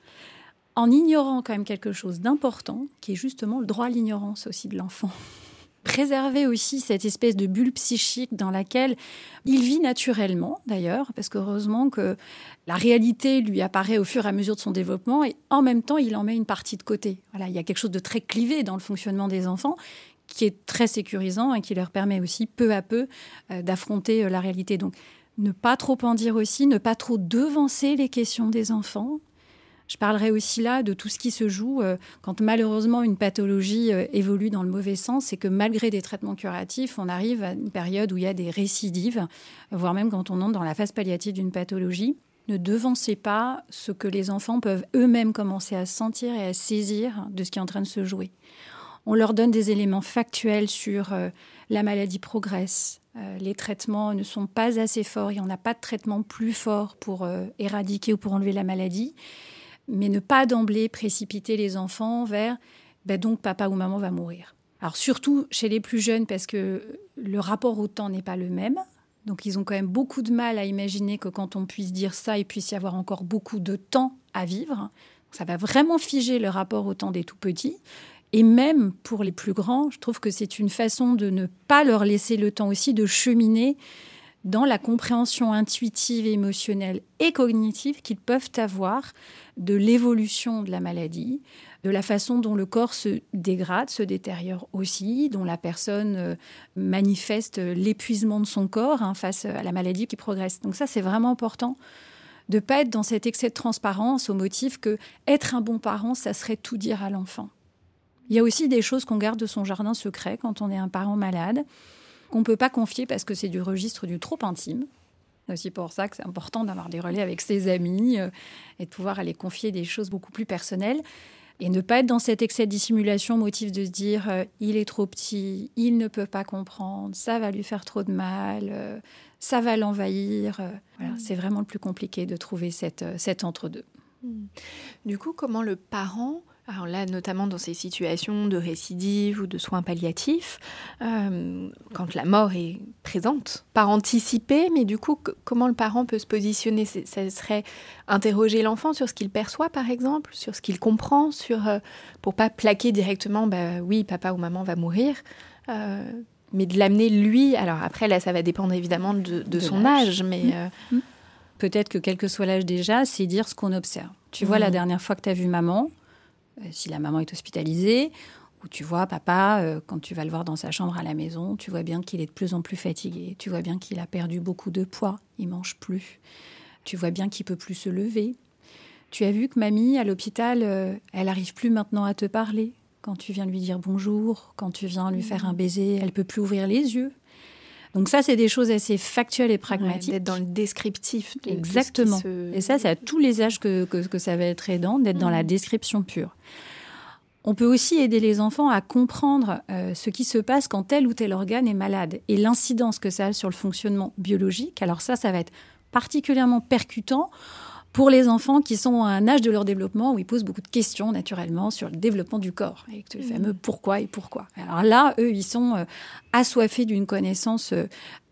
en ignorant quand même quelque chose d'important, qui est justement le droit à l'ignorance aussi de l'enfant. Préserver aussi cette espèce de bulle psychique dans laquelle il vit naturellement, d'ailleurs, parce qu'heureusement que la réalité lui apparaît au fur et à mesure de son développement, et en même temps, il en met une partie de côté. Voilà, il y a quelque chose de très clivé dans le fonctionnement des enfants qui est très sécurisant et qui leur permet aussi peu à peu euh, d'affronter euh, la réalité. Donc, ne pas trop en dire aussi, ne pas trop devancer les questions des enfants, je parlerai aussi là de tout ce qui se joue euh, quand malheureusement une pathologie euh, évolue dans le mauvais sens et que malgré des traitements curatifs, on arrive à une période où il y a des récidives, voire même quand on entre dans la phase palliative d'une pathologie. Ne devancez pas ce que les enfants peuvent eux-mêmes commencer à sentir et à saisir de ce qui est en train de se jouer. On leur donne des éléments factuels sur euh, la maladie progresse, les traitements ne sont pas assez forts, il n'y en a pas de traitement plus fort pour éradiquer ou pour enlever la maladie mais ne pas d'emblée précipiter les enfants vers ben donc papa ou maman va mourir. Alors surtout chez les plus jeunes parce que le rapport au temps n'est pas le même. Donc ils ont quand même beaucoup de mal à imaginer que quand on puisse dire ça, il puisse y avoir encore beaucoup de temps à vivre. Ça va vraiment figer le rapport au temps des tout petits. Et même pour les plus grands, je trouve que c'est une façon de ne pas leur laisser le temps aussi de cheminer dans la compréhension intuitive, émotionnelle et cognitive qu'ils peuvent avoir de l'évolution de la maladie, de la façon dont le corps se dégrade, se détériore aussi, dont la personne euh, manifeste l'épuisement de son corps hein, face à la maladie qui progresse. Donc ça, c'est vraiment important de pas être dans cet excès de transparence au motif que être un bon parent, ça serait tout dire à l'enfant. Il y a aussi des choses qu'on garde de son jardin secret quand on est un parent malade qu'on ne peut pas confier parce que c'est du registre du trop intime. C'est aussi pour ça que c'est important d'avoir des relais avec ses amis euh, et de pouvoir aller confier des choses beaucoup plus personnelles. Et ne pas être dans cet excès de dissimulation motif de se dire euh, il est trop petit, il ne peut pas comprendre, ça va lui faire trop de mal, euh, ça va l'envahir. Voilà, mm. c'est vraiment le plus compliqué de trouver cette, cet entre-deux. Mm. Du coup, comment le parent alors là, notamment dans ces situations de récidive ou de soins palliatifs, euh, quand la mort est présente, par anticiper, mais du coup, comment le parent peut se positionner? Ça serait interroger l'enfant sur ce qu'il perçoit, par exemple, sur ce qu'il comprend, sur euh, pour pas plaquer directement, bah oui, papa ou maman va mourir. Euh, mais de l'amener lui. Alors après, là, ça va dépendre évidemment de, son âge, mais mmh. Mmh. peut-être que quel que soit l'âge déjà, c'est dire ce qu'on observe. Tu vois, la mmh. dernière fois que tu as vu maman, euh, si la maman est hospitalisée, ou tu vois papa, euh, quand tu vas le voir dans sa chambre à la maison, tu vois bien qu'il est de plus en plus fatigué, tu vois bien qu'il a perdu beaucoup de poids, il mange plus, tu vois bien qu'il peut plus se lever. Tu as vu que mamie à l'hôpital, euh, elle arrive plus maintenant à te parler. Quand tu viens lui dire bonjour, quand tu viens lui faire un baiser, elle peut plus ouvrir les yeux. Donc ça, c'est des choses assez factuelles et pragmatiques. d'être dans le descriptif. Exactement. Et ça, c'est à tous les âges que, que, ça va être aidant, d'être dans la mmh. description pure. On peut aussi aider les enfants à comprendre euh, ce qui se passe quand tel ou tel organe est malade et l'incidence que ça a sur le fonctionnement biologique. Alors ça, ça va être particulièrement percutant pour les enfants qui sont à un âge de leur développement où ils posent beaucoup de questions naturellement sur le développement du corps, avec le mmh. fameux pourquoi et pourquoi. Alors là, eux, ils sont euh, assoiffés d'une connaissance euh,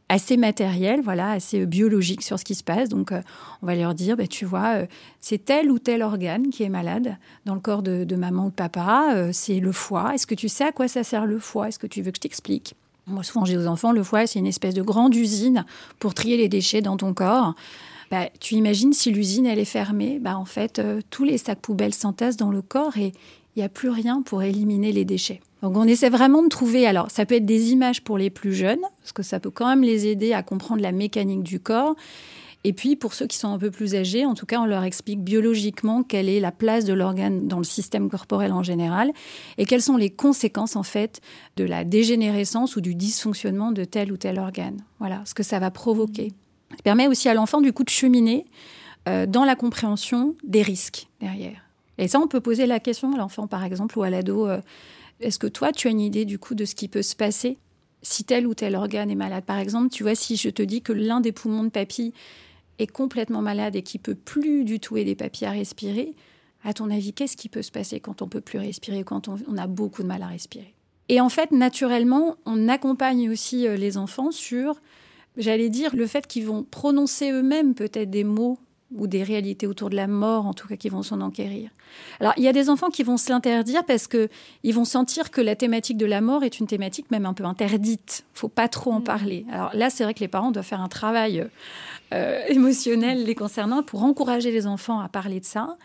assez matérielle, voilà, assez euh, biologique sur ce qui se passe. Donc, on va leur dire, bah, tu vois, c'est tel ou tel organe qui est malade dans le corps de, de maman ou de papa. c'est le foie. Est-ce que tu sais à quoi ça sert le foie? Est-ce que tu veux que je t'explique? Moi, souvent, j'ai aux enfants, le foie, c'est une espèce de grande usine pour trier les déchets dans ton corps. Bah, tu imagines si l'usine elle est fermée, bah, en fait euh, tous les sacs poubelles s'entassent dans le corps et il n'y a plus rien pour éliminer les déchets. Donc on essaie vraiment de trouver, alors ça peut être des images pour les plus jeunes, parce que ça peut quand même les aider à comprendre la mécanique du corps. Et puis pour ceux qui sont un peu plus âgés, en tout cas on leur explique biologiquement quelle est la place de l'organe dans le système corporel en général et quelles sont les conséquences en fait de la dégénérescence ou du dysfonctionnement de tel ou tel organe. Voilà, ce que ça va provoquer. Ça permet aussi à l'enfant, du coup, de cheminer euh, dans la compréhension des risques derrière. Et ça, on peut poser la question à l'enfant, par exemple, ou à l'ado euh, est-ce que toi, tu as une idée, du coup, de ce qui peut se passer si tel ou tel organe est malade? Par exemple, tu vois, si je te dis que l'un des poumons de papy est complètement malade et qui peut plus du tout aider papy à respirer, à ton avis, qu'est-ce qui peut se passer quand on peut plus respirer, quand on, a beaucoup de mal à respirer? Et en fait, naturellement, on accompagne aussi euh, les enfants sur j'allais dire, le fait qu'ils vont prononcer eux-mêmes peut-être des mots ou des réalités autour de la mort, en tout cas, qui vont s'en enquérir. Alors, il y a des enfants qui vont se l'interdire parce que ils vont sentir que la thématique de la mort est une thématique même un peu interdite. Faut pas trop en mmh. parler. Alors là, c'est vrai que les parents doivent faire un travail euh, émotionnel les concernant pour encourager les enfants à parler de ça.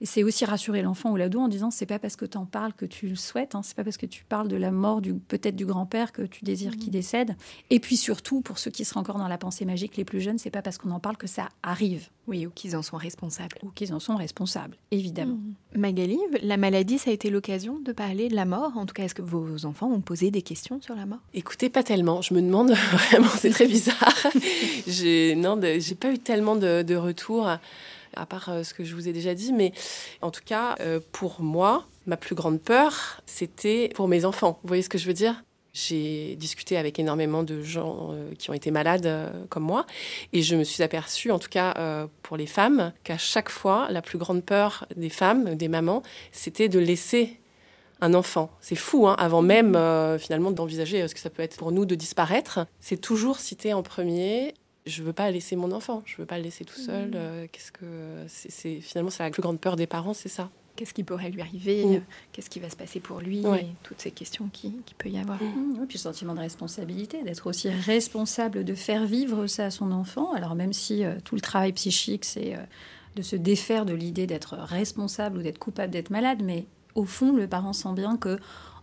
Et c'est aussi rassurer l'enfant ou l'ado en disant c'est pas parce que tu en parles que tu le souhaites, hein, c'est pas parce que tu parles de la mort du peut-être du grand-père que tu désires qu'il mmh. décède. Et puis surtout pour ceux qui seraient encore dans la pensée magique, les plus jeunes, c'est pas parce qu'on en parle que ça arrive. Oui, ou qu'ils en sont responsables. Ou qu'ils en sont responsables, évidemment. Mmh. Magali, la maladie, ça a été l'occasion de parler de la mort. En tout cas, est-ce que vos enfants ont posé des questions sur la mort? Écoutez, pas tellement. Je me demande vraiment, c'est très bizarre. j'ai non, j'ai pas eu tellement de, de retours à part euh, ce que je vous ai déjà dit. Mais en tout cas, euh, pour moi, ma plus grande peur, c'était pour mes enfants. Vous voyez ce que je veux dire? J'ai discuté avec énormément de gens euh, qui ont été malades comme moi et je me suis aperçue, en tout cas pour les femmes, qu'à chaque fois, la plus grande peur des femmes, des mamans, c'était de laisser un enfant. C'est fou, hein avant même finalement d'envisager ce que ça peut être pour nous de disparaître. C'est toujours cité en premier je veux pas laisser mon enfant, je veux pas le laisser tout seul. Mmh. Euh, qu'est-ce que c'est finalement c'est la plus grande peur des parents, c'est ça. Qu'est-ce qui pourrait lui arriver mmh. Qu'est-ce qui va se passer pour lui et Toutes ces questions qui, qui peut y avoir. Mmh. puis le sentiment de responsabilité, d'être aussi responsable de faire vivre ça à son enfant. Alors même si euh, tout le travail psychique, c'est euh, de se défaire de l'idée d'être responsable ou d'être coupable d'être malade, mais au fond, le parent sent bien que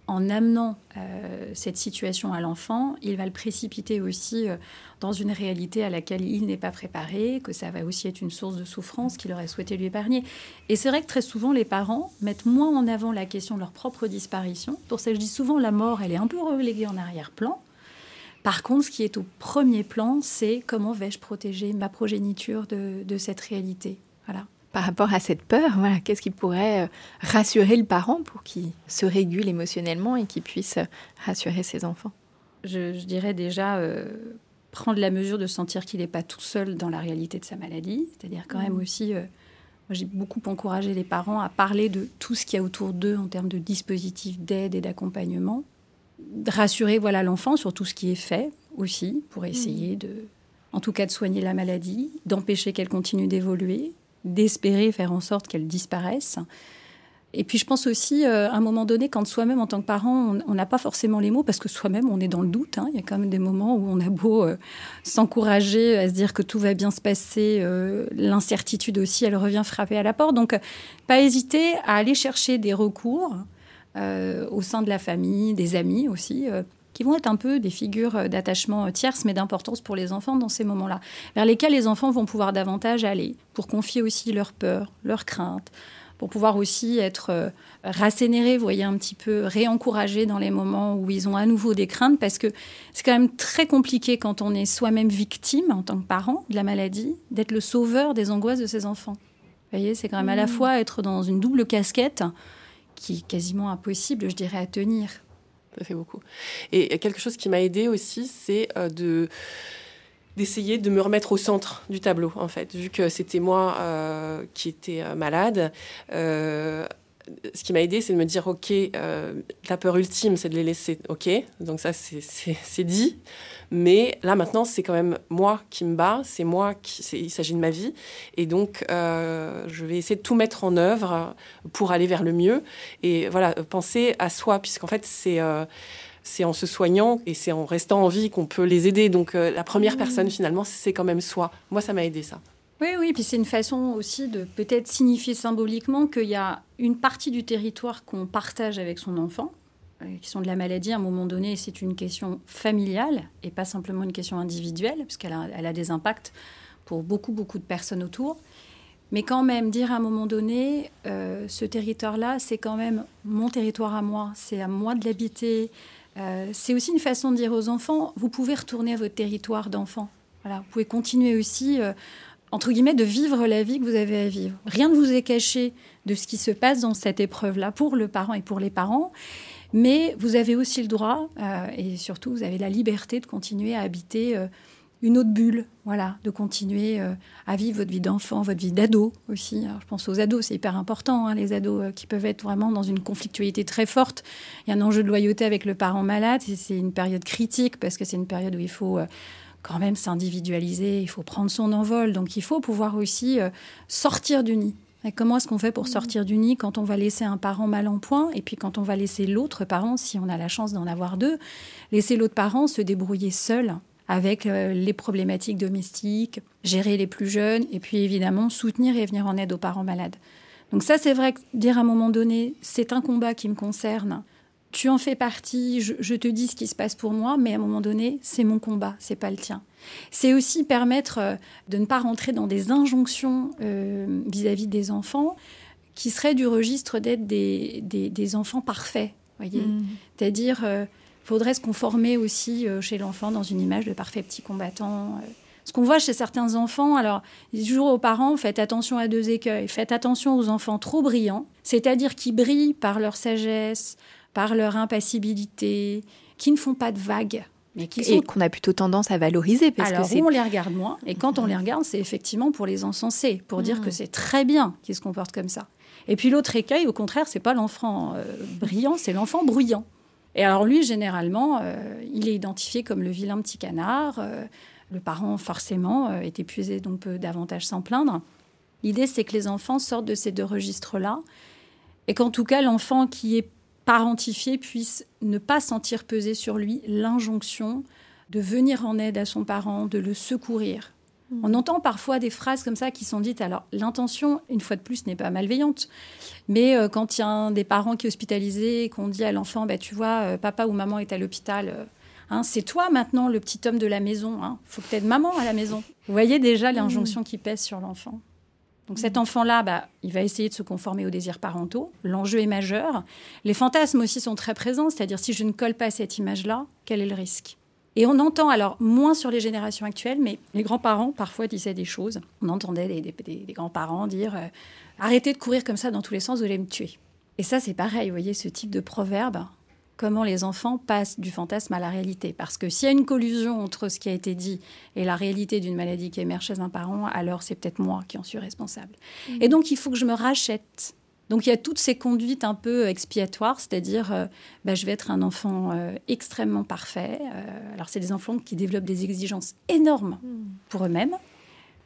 en amenant euh, cette situation à l'enfant, il va le précipiter aussi euh, dans une réalité à laquelle il n'est pas préparé, que ça va aussi être une source de souffrance qu'il aurait souhaité lui épargner. Et c'est vrai que très souvent, les parents mettent moins en avant la question de leur propre disparition. Pour ça, je dis souvent, la mort, elle est un peu reléguée en arrière-plan. Par contre, ce qui est au premier plan, c'est comment vais-je protéger ma progéniture de, de cette réalité? Voilà par rapport à cette peur voilà, Qu'est-ce qui pourrait euh, rassurer le parent pour qu'il se régule émotionnellement et qu'il puisse euh, rassurer ses enfants? Je, dirais déjà euh, prendre la mesure de sentir qu'il n'est pas tout seul dans la réalité de sa maladie. C'est-à-dire quand même mmh. aussi, j'ai beaucoup encouragé les parents à parler de tout ce qu'il y a autour d'eux en termes de dispositifs d'aide et d'accompagnement. Rassurer voilà l'enfant sur tout ce qui est fait aussi pour essayer mmh. de, en tout cas, de soigner la maladie, d'empêcher qu'elle continue d'évoluer d'espérer faire en sorte qu'elle disparaisse. Et puis je pense aussi, euh, à un moment donné, quand soi-même, en tant que parent, on n'a pas forcément les mots, parce que soi-même, on est dans le doute. Hein. Il y a quand même des moments où on a beau euh, s'encourager à se dire que tout va bien se passer, euh, l'incertitude aussi, elle revient frapper à la porte. Donc, pas hésiter à aller chercher des recours au sein de la famille, des amis aussi, qui vont être un peu des figures euh, d'attachement euh, tierces, mais d'importance pour les enfants dans ces moments-là, vers lesquels les enfants vont pouvoir davantage aller, pour confier aussi leurs peurs, leurs craintes, pour pouvoir aussi être euh, rassénérés, vous voyez, un petit peu réencouragés dans les moments où ils ont à nouveau des craintes, parce que c'est quand même très compliqué quand on est soi-même victime, en tant que parent, de la maladie, d'être le sauveur des angoisses de ses enfants. Vous voyez, c'est quand même à la mmh. fois être dans une double casquette qui est quasiment impossible, je dirais, à tenir ça fait beaucoup. Et quelque chose qui m'a aidé aussi, c'est euh, de d'essayer de me remettre au centre du tableau, en fait, vu que c'était moi euh, qui étais euh, malade. Ce qui m'a aidé, c'est de me dire, OK, la peur ultime, c'est de les laisser, OK, donc ça, c'est dit. Mais là, maintenant, c'est quand même moi qui me bats, c'est moi qui. Il s'agit de ma vie. Et donc, euh, je vais essayer de tout mettre en œuvre pour aller vers le mieux. Et voilà, penser à soi, puisqu'en fait, c'est. Euh, c'est en se soignant et c'est en restant en vie qu'on peut les aider. Donc euh, la première mmh. personne finalement, c'est quand même soi. Moi, ça m'a aidé ça. Oui, oui, puis c'est une façon aussi de peut-être signifier symboliquement qu'il y a une partie du territoire qu'on partage avec son enfant, euh, qui sont de la maladie, à un moment donné, c'est une question familiale et pas simplement une question individuelle, puisqu'elle a, elle a des impacts pour beaucoup, beaucoup de personnes autour. Mais quand même, dire à un moment donné, euh, ce territoire-là, c'est quand même mon territoire à moi, c'est à moi de l'habiter. Euh, c'est aussi une façon de dire aux enfants, vous pouvez retourner à votre territoire d'enfant. Voilà, vous pouvez continuer aussi, entre guillemets, de vivre la vie que vous avez à vivre. Rien ne vous est caché de ce qui se passe dans cette épreuve-là pour le parent et pour les parents. Mais vous avez aussi le droit, euh, et surtout, vous avez la liberté de continuer à habiter euh, une autre bulle, voilà, de continuer euh, à vivre votre vie d'enfant, votre vie d'ado aussi. je pense aux ados, c'est hyper important, hein, les ados qui peuvent être vraiment dans une conflictualité très forte. Il y a un enjeu de loyauté avec le parent malade, c'est une période critique parce que c'est une période où il faut quand même s'individualiser, il faut prendre son envol. Donc il faut pouvoir aussi euh, sortir du nid. Et comment est-ce qu'on fait pour sortir du nid quand on va laisser un parent mal en point et puis quand on va laisser l'autre parent, si on a la chance d'en avoir deux, laisser l'autre parent se débrouiller seul avec euh, les problématiques domestiques, gérer les plus jeunes et puis évidemment soutenir et venir en aide aux parents malades. Donc ça c'est vrai que dire à un moment donné, c'est un combat qui me concerne, tu en fais partie, je, te dis ce qui se passe pour moi, mais à un moment donné, c'est mon combat, c'est pas le tien. C'est aussi permettre euh, de ne pas rentrer dans des injonctions euh, vis-à-vis des enfants qui seraient du registre d'être des, des, enfants parfaits. Voyez, mmh. c'est-à-dire, euh, faudrait se conformer aussi chez l'enfant dans une image de parfait petit combattant. Ce qu'on voit chez certains enfants, alors, je dis toujours aux parents, faites attention à deux écueils. Faites attention aux enfants trop brillants, c'est-à-dire qui brillent par leur sagesse, par leur impassibilité, qui ne font pas de vagues. Mais qui et qu'on a plutôt tendance à valoriser. Parce Alors, que on les regarde moins. Et quand on les regarde, c'est effectivement pour les encenser, pour dire que mmh. c'est très bien qu'ils se comportent comme ça. Et puis l'autre écueil, au contraire, c'est pas l'enfant euh, brillant, c'est l'enfant bruyant. Et alors lui, généralement, euh, il est identifié comme le vilain petit canard. Euh, le parent, forcément, est épuisé, donc peut davantage s'en plaindre. L'idée, c'est que les enfants sortent de ces deux registres-là. Et qu'en tout cas, l'enfant qui est parentifié puisse ne pas sentir peser sur lui l'injonction de venir en aide à son parent, de le secourir. Hmm. On entend parfois des phrases comme ça qui sont dites. Alors, l'intention, une fois de plus, n'est pas malveillante. Mais euh, quand il y a un des parents qui est hospitalisé et qu'on dit à l'enfant, bah, tu vois, euh, papa ou maman est à l'hôpital, euh, hein, c'est toi maintenant le petit homme de la maison. Il hein. faut que tu aides maman à la maison. Vous voyez déjà l'injonction qui pèse sur l'enfant. Donc cet enfant-là, bah, il va essayer de se conformer aux désirs parentaux. L'enjeu est majeur. Les fantasmes aussi sont très présents, c'est-à-dire si je ne colle pas à cette image-là, quel est le risque? Et on entend alors moins sur les générations actuelles, mais les grands-parents parfois disaient des choses. On entendait des, grands-parents dire euh, arrêtez de courir comme ça dans tous les sens, vous allez me tuer. Et ça, c'est pareil, vous voyez, ce type de proverbe, comment les enfants passent du fantasme à la réalité. Parce que s'il y a une collusion entre ce qui a été dit et la réalité d'une maladie qui émerge chez un parent, alors c'est peut-être moi qui en suis responsable. Mmh. Et donc, il faut que je me rachète. Donc, il y a toutes ces conduites un peu expiatoires, c'est-à-dire, euh, bah, je vais être un enfant euh, extrêmement parfait. Euh, alors, c'est des enfants qui développent des exigences énormes mmh. pour eux-mêmes.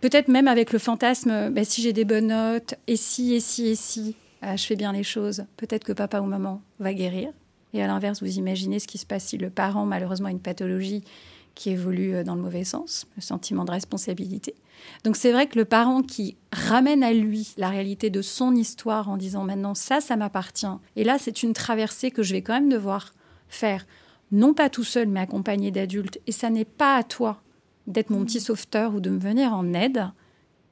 Peut-être même avec le fantasme, bah, si j'ai des bonnes notes, et si, et si, et si, je fais bien les choses, peut-être que papa ou maman va guérir. Et à l'inverse, vous imaginez ce qui se passe si le parent, malheureusement, a une pathologie qui évolue euh, dans le mauvais sens, le sentiment de responsabilité. Donc c'est vrai que le parent qui ramène à lui la réalité de son histoire en disant maintenant ça, ça m'appartient. Et là, c'est une traversée que je vais quand même devoir faire, non pas tout seul, mais accompagné d'adultes. Et ça n'est pas à toi d'être mon petit sauveteur ou de me venir en aide.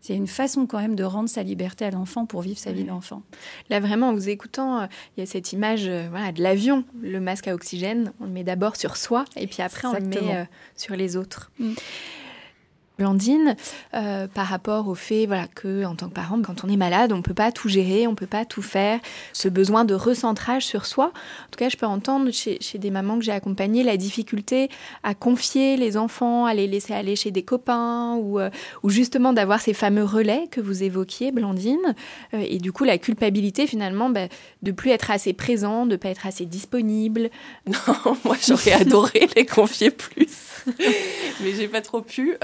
C'est une façon quand même de rendre sa liberté à l'enfant pour vivre sa vie d'enfant. Là vraiment, en vous écoutant, euh, il y a cette image euh, voilà, de l'avion, le masque à oxygène. On le met d'abord sur soi et puis après on le met euh, sur les autres. Mm. Blandine, euh, par rapport au fait voilà, que, en tant que parent, quand on est malade, on ne peut pas tout gérer, on ne peut pas tout faire. Ce besoin de recentrage sur soi. En tout cas, je peux entendre chez, des mamans que j'ai accompagnées la difficulté à confier les enfants, à les laisser aller chez des copains ou, euh, ou justement d'avoir ces fameux relais que vous évoquiez, Blandine. Euh, et du coup, la culpabilité finalement bah, de plus être assez présent, de pas être assez disponible. Non, moi j'aurais adoré les confier plus, mais j'ai pas trop pu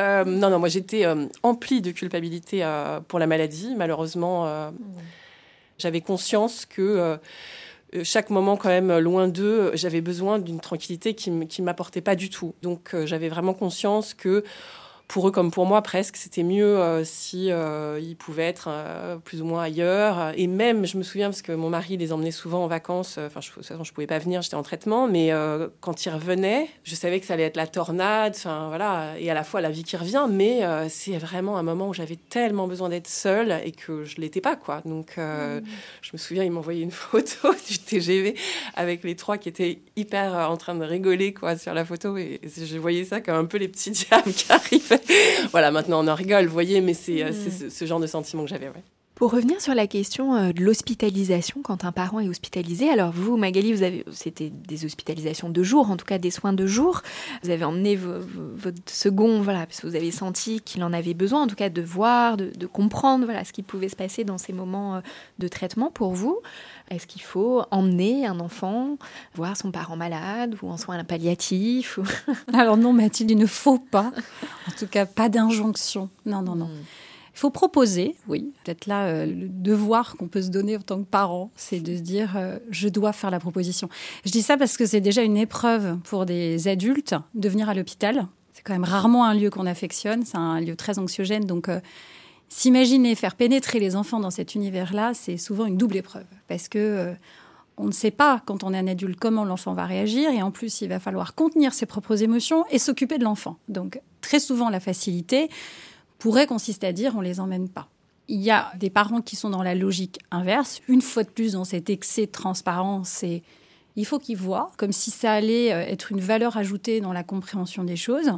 non, non, moi j'étais euh, emplie de culpabilité euh, pour la maladie. Malheureusement, euh, j'avais conscience que chaque moment quand même loin d'eux, j'avais besoin d'une tranquillité qui ne m'apportait pas du tout. Donc j'avais vraiment conscience que pour eux comme pour moi presque, c'était mieux euh, si euh, ils pouvaient être euh, plus ou moins ailleurs. Et même, je me souviens parce que mon mari les emmenait souvent en vacances. Enfin, je, de toute façon, je pouvais pas venir, j'étais en traitement. Mais quand ils revenaient, je savais que ça allait être la tornade. Enfin voilà, et à la fois la vie qui revient. Mais c'est vraiment un moment où j'avais tellement besoin d'être seule et que je l'étais pas quoi. Donc, mmh. je me souviens, ils m'envoyaient une photo du TGV avec les trois qui étaient hyper en train de rigoler quoi sur la photo et, je voyais ça comme un peu les petits diables qui voilà, maintenant on en rigole, vous voyez, mais c'est euh, mm. ce, genre de sentiment que j'avais. Pour revenir sur la question euh, de l'hospitalisation quand un parent est hospitalisé, alors vous, Magali, vous avez, c'était des hospitalisations de jour, en tout cas des soins de jour. Vous avez emmené votre second, voilà, parce que vous avez senti qu'il en avait besoin, en tout cas de voir, de, comprendre, voilà, ce qui pouvait se passer dans ces moments euh, de traitement pour vous. Est-ce qu'il faut emmener un enfant voir son parent malade ou en soins palliatifs Alors non, Mathilde, il ne faut pas. En tout cas, pas d'injonction. Non, non, non. Hmm. Il faut proposer, oui. Peut-être là, euh, le devoir qu'on peut se donner en tant que parent, c'est de se dire euh, je dois faire la proposition. Je dis ça parce que c'est déjà une épreuve pour des adultes de venir à l'hôpital. C'est quand même rarement un lieu qu'on affectionne, c'est un lieu très anxiogène. Donc, euh, s'imaginer faire pénétrer les enfants dans cet univers-là, c'est souvent une double épreuve. Parce que on ne sait pas, quand on est un adulte, comment l'enfant va réagir. Et en plus, il va falloir contenir ses propres émotions et s'occuper de l'enfant. Donc, très souvent, la facilité, pourrait consister à dire on les emmène pas. Il y a des parents qui sont dans la logique inverse. Une fois de plus, dans cet excès de transparence, il faut qu'ils voient, comme si ça allait euh, être une valeur ajoutée dans la compréhension des choses,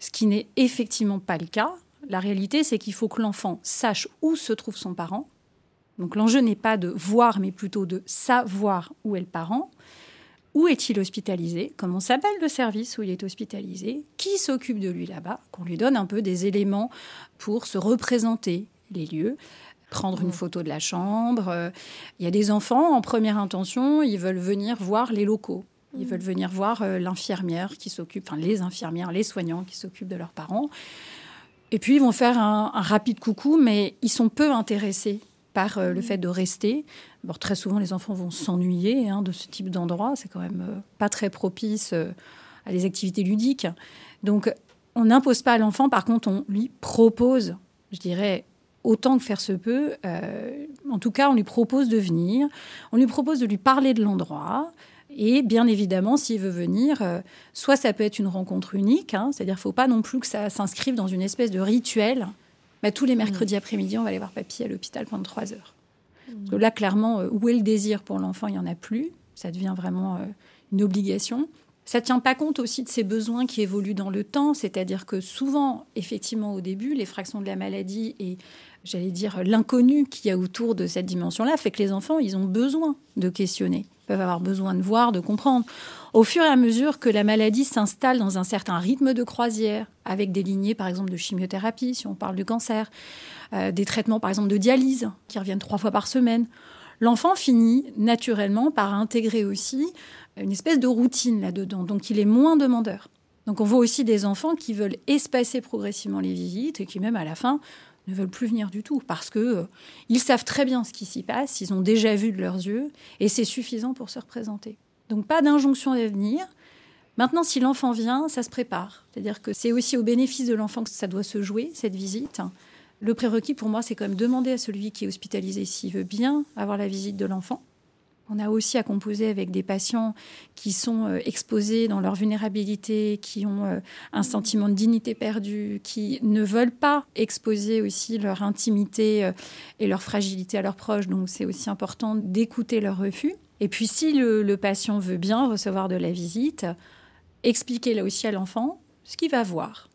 ce qui n'est effectivement pas le cas. La réalité, c'est qu'il faut que l'enfant sache où se trouve son parent. Donc l'enjeu n'est pas de voir, mais plutôt de savoir où est le parent. Où est-il hospitalisé? Comment s'appelle le service où il est hospitalisé? Qui s'occupe de lui là-bas? Qu'on lui donne un peu des éléments pour se représenter les lieux prendre une photo de la chambre. Euh, il y a des enfants, en première intention, ils veulent venir voir les locaux. Ils mmh. veulent venir voir euh, l'infirmière qui s'occupe, enfin les infirmières, les soignants qui s'occupent de leurs parents. Et puis ils vont faire un, un rapide coucou, mais ils sont peu intéressés par euh, le fait de rester. très souvent, les enfants vont s'ennuyer hein, de ce type d'endroit. C'est quand même euh, pas très propice euh, à des activités ludiques. Donc, on n'impose pas à l'enfant. Par contre, on lui propose, je dirais, autant que faire se peut. en tout cas, on lui propose de venir. On lui propose de lui parler de l'endroit. Et bien évidemment, s'il veut venir, soit ça peut être une rencontre unique, hein, c'est-à-dire qu'il ne faut pas non plus que ça s'inscrive dans une espèce de rituel bah, tous les mercredis après-midi, on va aller voir papy à l'hôpital pendant trois heures. Parce que là, clairement, euh, où est le désir pour l'enfant Il n'y en a plus. Ça devient vraiment euh, une obligation. Ça ne tient pas compte aussi de ses besoins qui évoluent dans le temps, c'est-à-dire que souvent, effectivement, au début, les fractions de la maladie et, j'allais dire, l'inconnu qu'il y a autour de cette dimension-là fait que les enfants, ils ont besoin de questionner peuvent avoir besoin de voir, de comprendre. Au fur et à mesure que la maladie s'installe dans un certain rythme de croisière, avec des lignées par exemple de chimiothérapie, si on parle du cancer, euh, des traitements par exemple de dialyse qui reviennent trois fois par semaine, l'enfant finit naturellement par intégrer aussi une espèce de routine là-dedans. Donc il est moins demandeur. Donc on voit aussi des enfants qui veulent espacer progressivement les visites et qui même à la fin ne veulent plus venir du tout parce que euh, ils savent très bien ce qui s'y passe, ils ont déjà vu de leurs yeux et c'est suffisant pour se représenter. Donc pas d'injonction à venir. Maintenant, si l'enfant vient, ça se prépare. C'est-à-dire que c'est aussi au bénéfice de l'enfant que ça doit se jouer, cette visite. Le prérequis pour moi, c'est quand même demander à celui qui est hospitalisé s'il veut bien avoir la visite de l'enfant. On a aussi à composer avec des patients qui sont euh, exposés dans leur vulnérabilité, qui ont euh, un sentiment de dignité perdue, qui ne veulent pas exposer aussi leur intimité euh, et leur fragilité à leurs proches. Donc c'est aussi important d'écouter leur refus. Et puis si le, patient veut bien recevoir de la visite, expliquer là aussi à l'enfant ce qu'il va voir.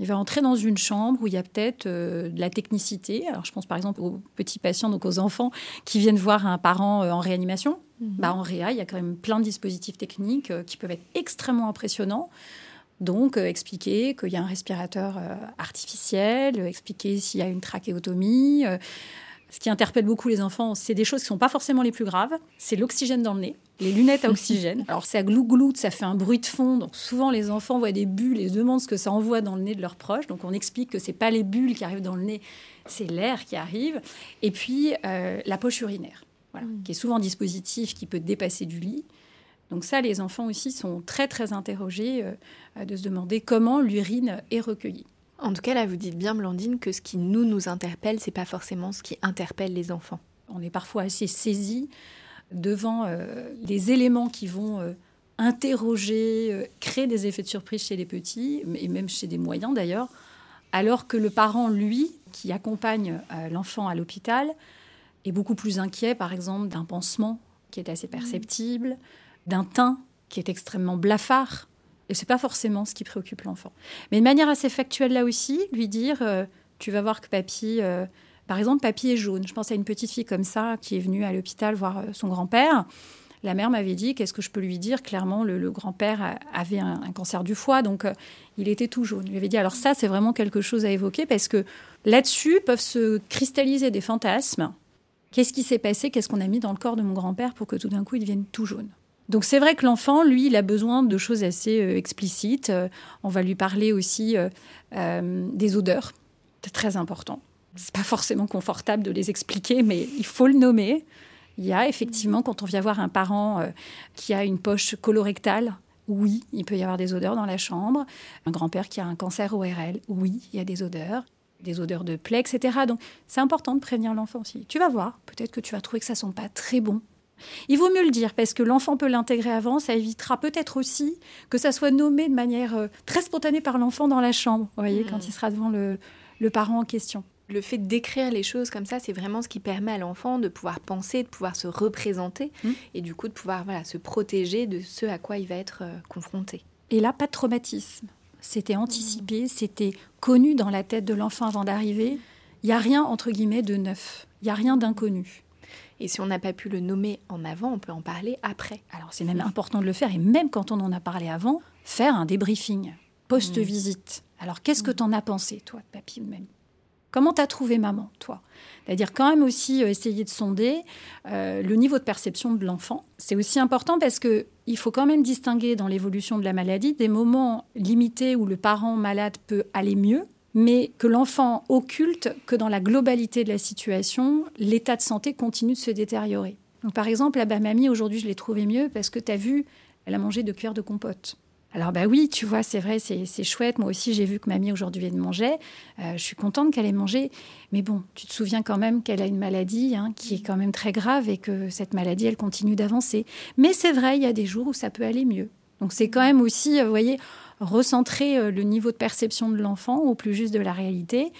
Il va entrer dans une chambre où il y a peut-être euh, de la technicité. Alors, je pense par exemple aux petits patients, donc aux enfants qui viennent voir un parent euh, en réanimation. Mhm. Bah, en réa, il y a quand même plein de dispositifs techniques euh, qui peuvent être extrêmement impressionnants. Donc, expliquer qu'il y a un respirateur artificiel, expliquer s'il y a une trachéotomie. Ce qui interpelle beaucoup les enfants, c'est des choses qui ne sont pas forcément les plus graves. C'est l'oxygène dans le nez les lunettes à oxygène. Alors ça glougloute, ça fait un bruit de fond. Donc souvent les enfants voient des bulles et se demandent ce que ça envoie dans le nez de leurs proches. Donc on explique que c'est pas les bulles qui arrivent dans le nez, c'est l'air qui arrive. Et puis euh, la poche urinaire, voilà, mm. qui est souvent un dispositif qui peut dépasser du lit. Donc ça, les enfants aussi sont très très interrogés euh, de se demander comment l'urine est recueillie. En tout cas, là, vous dites bien, Blandine, que ce qui nous nous interpelle, c'est pas forcément ce qui interpelle les enfants. On est parfois assez saisis devant euh, des éléments qui vont euh, interroger, euh, créer des effets de surprise chez les petits, et même chez des moyens d'ailleurs, alors que le parent, lui, qui accompagne l'enfant à l'hôpital, est beaucoup plus inquiet, par exemple, d'un pansement qui est assez perceptible, d'un teint qui est extrêmement blafard. Et c'est pas forcément ce qui préoccupe l'enfant. Mais de manière assez factuelle là aussi, lui dire, tu vas voir que papy Par exemple, papy est jaune. Je pense à une petite fille comme ça qui est venue à l'hôpital voir son grand-père. La mère m'avait dit qu'est-ce que je peux lui dire? Clairement, le, grand-père avait un, cancer du foie, donc il était tout jaune. Je lui avais dit alors ça, c'est vraiment quelque chose à évoquer parce que là-dessus peuvent se cristalliser des fantasmes. Qu'est-ce qui s'est passé? Qu'est-ce qu'on a mis dans le corps de mon grand-père pour que tout d'un coup il devienne tout jaune? Donc c'est vrai que l'enfant, lui, il a besoin de choses assez euh, explicites. Euh, on va lui parler aussi euh, des odeurs. C'est très important. C'est pas forcément confortable de les expliquer, mais il faut le nommer. Il y a effectivement, quand on vient voir un parent qui a une poche colorectale, oui, il peut y avoir des odeurs dans la chambre. Un grand-père qui a un cancer ORL, oui, il y a des odeurs des odeurs de plaie, etc. Donc c'est important de prévenir l'enfant aussi. Tu vas voir, peut-être que tu vas trouver que ça sent pas très bon. Il vaut mieux le dire parce que l'enfant peut l'intégrer avant, ça évitera peut-être aussi que ça soit nommé de manière euh, très spontanée par l'enfant dans la chambre, vous voyez, quand mmh. il sera devant le, parent en question. Le fait d'écrire les choses comme ça, c'est vraiment ce qui permet à l'enfant de pouvoir penser, de pouvoir se représenter mmh. et du coup de pouvoir voilà, se protéger de ce à quoi il va être euh, confronté. Et là, pas de traumatisme. C'était anticipé, mmh. c'était connu dans la tête de l'enfant avant d'arriver. Il n'y a rien, entre guillemets, de neuf. Il n'y a rien d'inconnu. Et si on n'a pas pu le nommer en avant, on peut en parler après. Alors c'est même important de le faire. Et même quand on en a parlé avant, faire un débriefing post-visite. Mm. Alors qu'est-ce que mm. tu en as pensé, toi, papy ou mamie? Comment t'as trouvé maman, toi? C'est-à-dire quand même aussi euh, essayer de sonder euh, le niveau de perception de l'enfant. C'est aussi important parce que il faut quand même distinguer dans l'évolution de la maladie des moments limités où le parent malade peut aller mieux mais que l'enfant occulte que dans la globalité de la situation, l'état de santé continue de se détériorer. Donc, par exemple, la bah, mamie, aujourd'hui, je l'ai trouvée mieux parce que tu as vu, elle a mangé deux cuillères de compote. Alors, bah oui, tu vois, c'est vrai, c'est chouette. Moi aussi, j'ai vu que mamie, aujourd'hui, elle mangeait. Euh, je suis contente qu'elle ait mangé. Mais bon, tu te souviens quand même qu'elle a une maladie hein, qui est quand même très grave et que cette maladie, elle continue d'avancer. Mais c'est vrai, il y a des jours où ça peut aller mieux. Donc, c'est quand même aussi, euh, vous voyez, recentrer euh, le niveau de perception de l'enfant au plus juste de la réalité,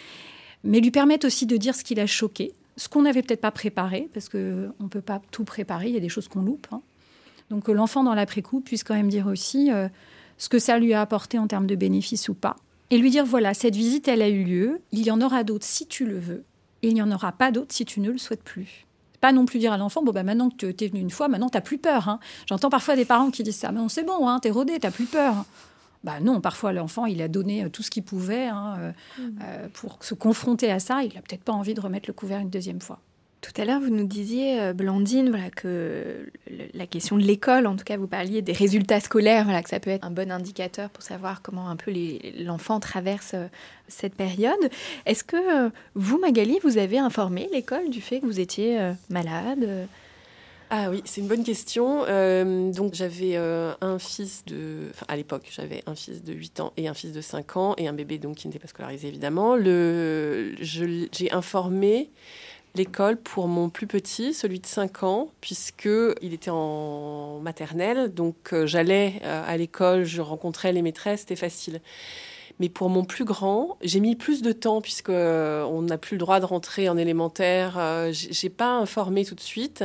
mais lui permettre aussi de dire ce qui l'a choqué, ce qu'on n'avait peut-être pas préparé, parce qu'on ne peut pas tout préparer, il y a des choses qu'on loupe. Hein. Donc que l'enfant, dans l'après-coup, puisse quand même dire aussi euh, ce que ça lui a apporté en termes de bénéfices ou pas. Et lui dire, voilà, cette visite, elle a eu lieu, il y en aura d'autres si tu le veux, et il n'y en aura pas d'autres si tu ne le souhaites plus. Pas non plus dire à l'enfant, bon, bah, maintenant que tu es venu une fois, maintenant, tu n'as plus peur. Hein. J'entends parfois des parents qui disent ça, mais c'est bon, hein, t'es rodé, t'as plus peur. Bah non, parfois l'enfant, il a donné euh, tout ce qu'il pouvait hein, euh, mmh. euh, pour se confronter à ça. Il n'a peut-être pas envie de remettre le couvert une deuxième fois. Tout à l'heure, vous nous disiez, Blandine, voilà, que la question de l'école, en tout cas, vous parliez des résultats scolaires, voilà, que ça peut être un bon indicateur pour savoir comment un peu l'enfant traverse cette période. Est-ce que vous, Magali, vous avez informé l'école du fait que vous étiez malade ah oui, c'est une bonne question. Euh, donc j'avais euh, un fils de... Enfin, à l'époque, j'avais un fils de 8 ans et un fils de 5 ans et un bébé donc qui n'était pas scolarisé évidemment. J'ai informé l'école pour mon plus petit, celui de 5 ans, puisqu'il était en maternelle. Donc euh, j'allais à l'école, je rencontrais les maîtresses, c'était facile. Mais pour mon plus grand, j'ai mis plus de temps puisque on n'a plus le droit de rentrer en élémentaire. j'ai pas informé tout de suite.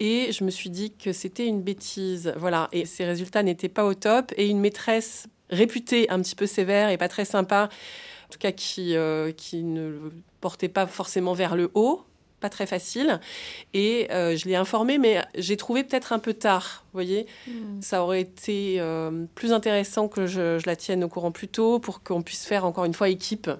Et je me suis dit que c'était une bêtise. Voilà. Et ces résultats n'étaient pas au top. Et une maîtresse réputée un petit peu sévère et pas très sympa, en tout cas qui, euh, qui ne le portait pas forcément vers le haut, pas très facile. Et euh, je l'ai informée, mais j'ai trouvé peut-être un peu tard. Vous voyez, hmm. ça aurait été euh, plus intéressant que je, je, la tienne au courant plus tôt pour qu'on puisse faire encore une fois équipe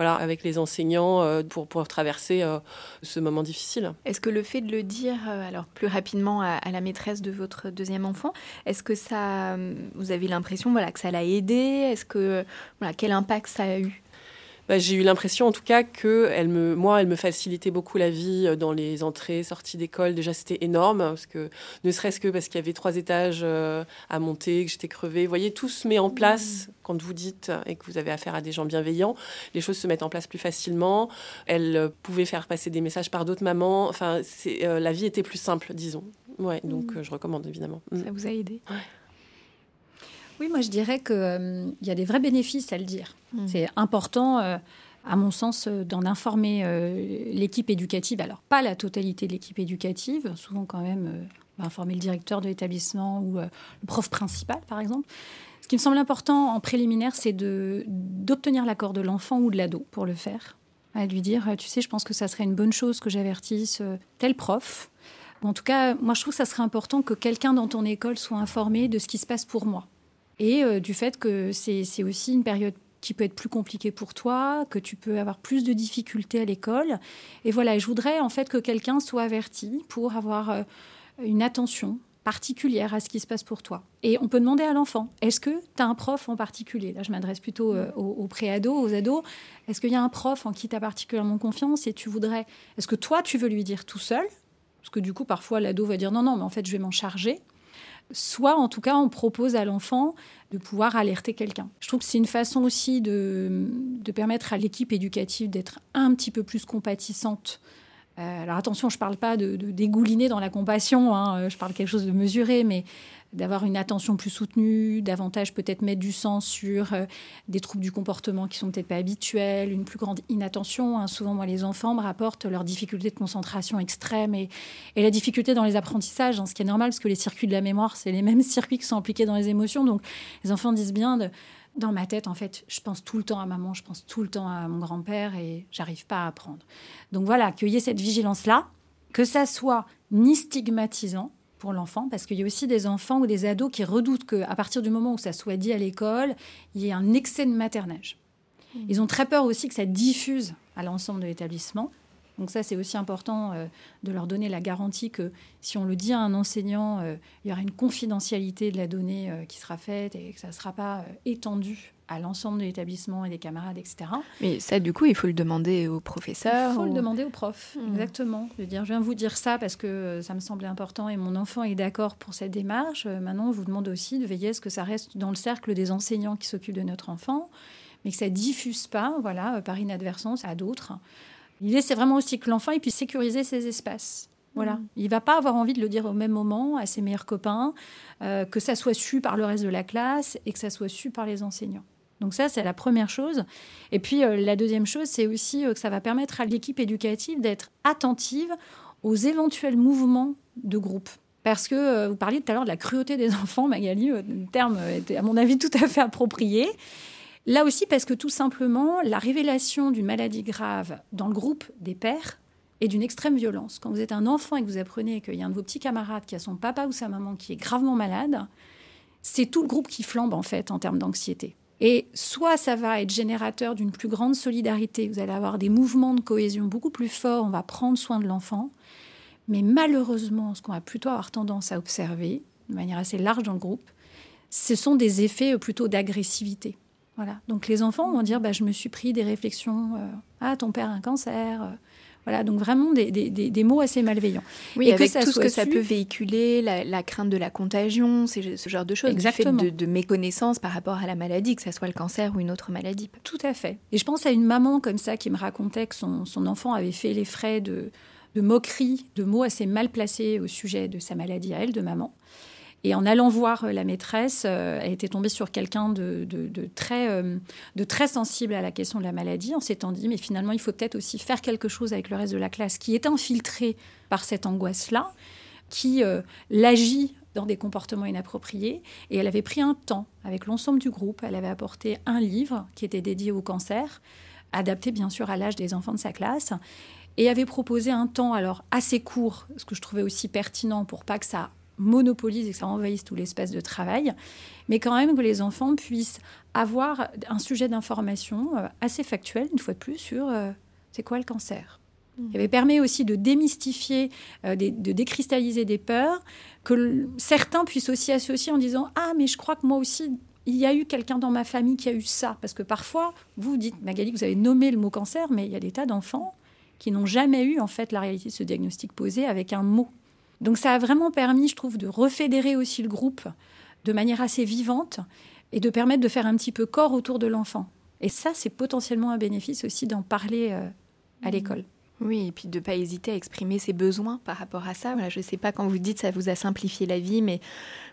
voilà, avec les enseignants euh, pour, pour traverser euh, ce moment difficile. Est-ce que le fait de le dire euh, alors plus rapidement à, la maîtresse de votre deuxième enfant, est-ce que ça, vous avez l'impression voilà, que ça l'a aidé? Est-ce que voilà, quel impact ça a eu? Bah, j'ai eu l'impression en tout cas que elle me, moi, elle me facilitait beaucoup la vie euh, dans les entrées, sorties d'école. Déjà, c'était énorme, parce que ne serait-ce que parce qu'il y avait trois étages euh, à monter, que j'étais crevée. Vous voyez, tout se met en place mmh. quand vous dites et que vous avez affaire à des gens bienveillants. Les choses se mettent en place plus facilement. Elle euh, pouvait faire passer des messages par d'autres mamans. Enfin, c'est, la vie était plus simple, disons. Ouais, donc mmh. je recommande évidemment. Ça vous a aidé? Oui, moi je dirais qu'il euh, y a des vrais bénéfices à le dire. Mm. C'est important, euh, à mon sens, euh, d'en informer l'équipe éducative. Alors, pas la totalité de l'équipe éducative, souvent quand même informer le directeur de l'établissement ou le prof principal, par exemple. Ce qui me semble important en préliminaire, c'est d'obtenir l'accord de l'enfant ou de l'ado pour le faire. À lui dire, tu sais, je pense que ça serait une bonne chose que j'avertisse tel prof. En tout cas, moi, je trouve que ça serait important que quelqu'un dans ton école soit informé de ce qui se passe pour moi. Et du fait que c'est aussi une période qui peut être plus compliquée pour toi, que tu peux avoir plus de difficultés à l'école. Et voilà, je voudrais en fait que quelqu'un soit averti pour avoir une attention particulière à ce qui se passe pour toi. Et on peut demander à l'enfant, est-ce que tu as un prof en particulier? Là, je m'adresse plutôt euh, aux, aux pré-ados, aux ados. Est-ce qu'il y a un prof en qui tu as particulièrement confiance et tu voudrais... Est-ce que toi, tu veux lui dire tout seul? Parce que du coup, parfois, l'ado va dire, non, non, mais en fait, je vais m'en charger. Soit, en tout cas, on propose à l'enfant de pouvoir alerter quelqu'un. Je trouve que c'est une façon aussi de, permettre à l'équipe éducative d'être un petit peu plus compatissante euh, alors attention, je ne parle pas de, dégouliner dans la compassion, hein, je parle quelque chose de mesuré, mais d'avoir une attention plus soutenue, davantage peut-être mettre du sens sur euh, des troubles du comportement qui sont peut-être pas habituels, une plus grande inattention. Hein. Souvent, moi, les enfants me rapportent leurs difficultés de concentration extrême et, la difficulté dans les apprentissages, hein, ce qui est normal parce que les circuits de la mémoire, c'est les mêmes circuits qui sont impliqués dans les émotions. Donc, les enfants disent bien dans ma tête, en fait, je pense tout le temps à maman, je pense tout le temps à mon grand-père et j'arrive pas à apprendre. Donc voilà, qu'il cette vigilance-là, que ça soit ni stigmatisant pour l'enfant, parce qu'il y a aussi des enfants ou des ados qui redoutent qu'à partir du moment où ça soit dit à l'école, il y ait un excès de maternage. Mmh. Ils ont très peur aussi que ça diffuse à l'ensemble de l'établissement. Donc ça, c'est aussi important euh, de leur donner la garantie que si on le dit à un enseignant, euh, il y aura une confidentialité de la donnée euh, qui sera faite et que ça ne sera pas étendu à l'ensemble de l'établissement et des camarades, etc. Mais ça, du coup, il faut le demander au professeur. Il faut le demander au prof, mmh. exactement. De dire, je viens vous dire ça parce que ça me semblait important et mon enfant est d'accord pour cette démarche. Maintenant, on vous demande aussi de veiller à ce que ça reste dans le cercle des enseignants qui s'occupent de notre enfant, mais que ça diffuse pas, voilà, par inadvertance à d'autres. L'idée, c'est vraiment aussi que l'enfant puisse sécuriser ses espaces. Voilà. Mm. Il va pas avoir envie de le dire au même moment à ses meilleurs copains, euh, que ça soit su par le reste de la classe et que ça soit su par les enseignants. Donc ça, c'est la première chose. Et puis euh, la deuxième chose, c'est aussi euh, que ça va permettre à l'équipe éducative d'être attentive aux éventuels mouvements de groupe. Parce que vous parliez tout à l'heure de la cruauté des enfants, Magali, le terme était à mon avis tout à fait approprié. Là aussi parce que tout simplement, la révélation d'une maladie grave dans le groupe des pères est d'une extrême violence. Quand vous êtes un enfant et que vous apprenez qu'il y a un de vos petits camarades qui a son papa ou sa maman qui est gravement malade, c'est tout le groupe qui flambe en fait en termes d'anxiété. Et soit ça va être générateur d'une plus grande solidarité, vous allez avoir des mouvements de cohésion beaucoup plus forts, on va prendre soin de l'enfant, mais malheureusement, ce qu'on va plutôt avoir tendance à observer, de manière assez large dans le groupe, ce sont des effets plutôt d'agressivité. Voilà. Donc les enfants vont dire bah, Je me suis pris des réflexions euh, Ah, ton père a un cancer. Voilà, donc vraiment des, des, des, mots assez malveillants. Oui, et avec tout ce que ça peut véhiculer, la, crainte de la contagion, ce genre de choses, Exactement. Du fait de, méconnaissance par rapport à la maladie, que ce soit le cancer ou une autre maladie. Tout à fait. Et je pense à une maman comme ça qui me racontait que son, son enfant avait fait les frais de, de moqueries, de mots assez mal placés au sujet de sa maladie à elle, de maman. Et en allant voir euh, la maîtresse, euh, elle était tombée sur quelqu'un de, très, euh, de très sensible à la question de la maladie, en s'étant dit, mais finalement, il faut peut-être aussi faire quelque chose avec le reste de la classe qui est infiltré par cette angoisse-là, qui l'agit dans des comportements inappropriés. Et elle avait pris un temps avec l'ensemble du groupe. Elle avait apporté un livre qui était dédié au cancer, adapté bien sûr à l'âge des enfants de sa classe et avait proposé un temps alors assez court, ce que je trouvais aussi pertinent pour pas que ça monopolise et que ça envahisse tout l'espace de travail, mais quand même que les enfants puissent avoir un sujet d'information euh, assez factuel, une fois de plus, sur euh, c'est quoi le cancer. Il avait permis aussi de démystifier, euh, de décristalliser des peurs, que certains puissent aussi associer en disant Ah, mais je crois que moi aussi, il y a eu quelqu'un dans ma famille qui a eu ça. Parce que parfois, vous dites, Magali, vous avez nommé le mot cancer, mais il y a des tas d'enfants qui n'ont jamais eu en fait la réalité de ce diagnostic posé avec un mot. Donc ça a vraiment permis, je trouve, de refédérer aussi le groupe de manière assez vivante et de permettre de faire un petit peu corps autour de l'enfant. Et ça, c'est potentiellement un bénéfice aussi d'en parler euh, à mmh. l'école. Oui, et puis de ne pas hésiter à exprimer ses besoins par rapport à ça. Voilà, je ne sais pas quand vous dites ça vous a simplifié la vie, mais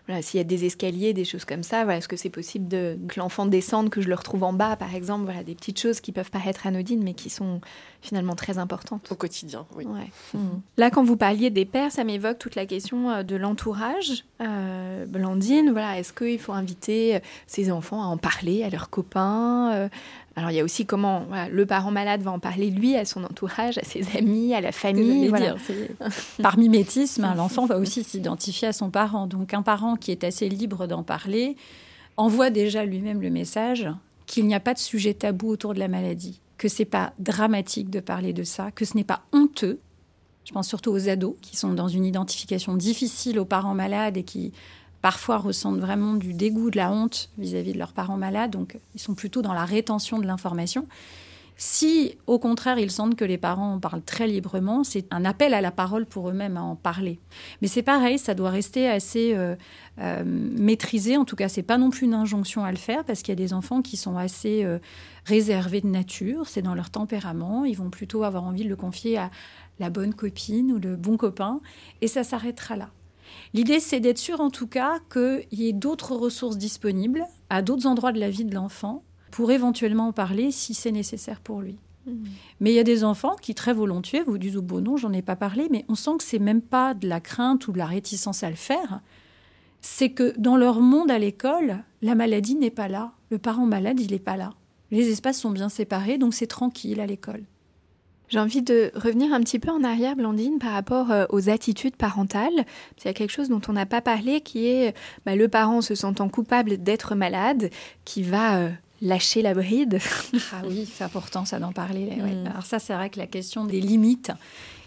voilà, s'il y a des escaliers, des choses comme ça, voilà, est-ce que c'est possible de, que l'enfant descende, que je le retrouve en bas, par exemple? Voilà, des petites choses qui peuvent paraître anodines, mais qui sont finalement très importantes. Au quotidien, oui. Mmh. Là, quand vous parliez des pères, ça m'évoque toute la question euh, de l'entourage. Euh, Blandine, voilà, est-ce qu'il faut inviter euh, ses enfants à en parler à leurs copains alors il y a aussi comment le parent malade va en parler lui à son entourage, à ses amis, à la famille. par mimétisme, hein, l'enfant va aussi s'identifier à son parent. Donc un parent qui est assez libre d'en parler envoie déjà lui-même le message qu'il n'y a pas de sujet tabou autour de la maladie, que c'est pas dramatique de parler de ça, que ce n'est pas honteux. Je pense surtout aux ados qui sont dans une identification difficile aux parents malades et qui parfois ressentent vraiment du dégoût, de la honte vis-à-vis de leurs parents malades, donc ils sont plutôt dans la rétention de l'information. Si, au contraire, ils sentent que les parents en parlent très librement, c'est un appel à la parole pour eux-mêmes à en parler. Mais c'est pareil, ça doit rester assez euh, euh, maîtrisé. En tout cas, c'est pas non plus une injonction à le faire parce qu'il y a des enfants qui sont assez euh, réservés de nature. C'est dans leur tempérament. Ils vont plutôt avoir envie de le confier à la bonne copine ou le bon copain, et ça s'arrêtera là. L'idée, c'est d'être sûr en tout cas qu'il y ait d'autres ressources disponibles à d'autres endroits de la vie de l'enfant pour éventuellement en parler si c'est nécessaire pour lui. Mmh. Mais il y a des enfants qui très volontiers vous disent oh, bon non, j'en ai pas parlé, mais on sent que c'est même pas de la crainte ou de la réticence à le faire. C'est que dans leur monde à l'école, la maladie n'est pas là. Le parent malade, il n'est pas là. Les espaces sont bien séparés, donc c'est tranquille à l'école. J'ai envie de revenir un petit peu en arrière, Blandine, par rapport euh, aux attitudes parentales. Il y a quelque chose dont on n'a pas parlé, qui est bah, le parent se sentant coupable d'être malade, qui va euh, lâcher la bride. ah oui, c'est important ça d'en parler. Mm. Alors ça, c'est vrai que la question des limites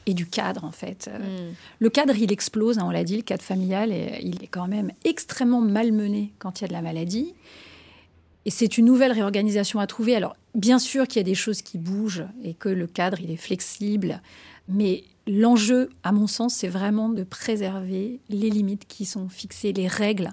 et du cadre en fait. Euh, mm. Le cadre, il explose, hein, on l'a dit, le cadre familial, il est quand même extrêmement malmené quand il y a de la maladie. Et c'est une nouvelle réorganisation à trouver. Alors, bien sûr qu'il y a des choses qui bougent et que le cadre, il est flexible, mais l'enjeu, à mon sens, c'est vraiment de préserver les limites qui sont fixées, les règles.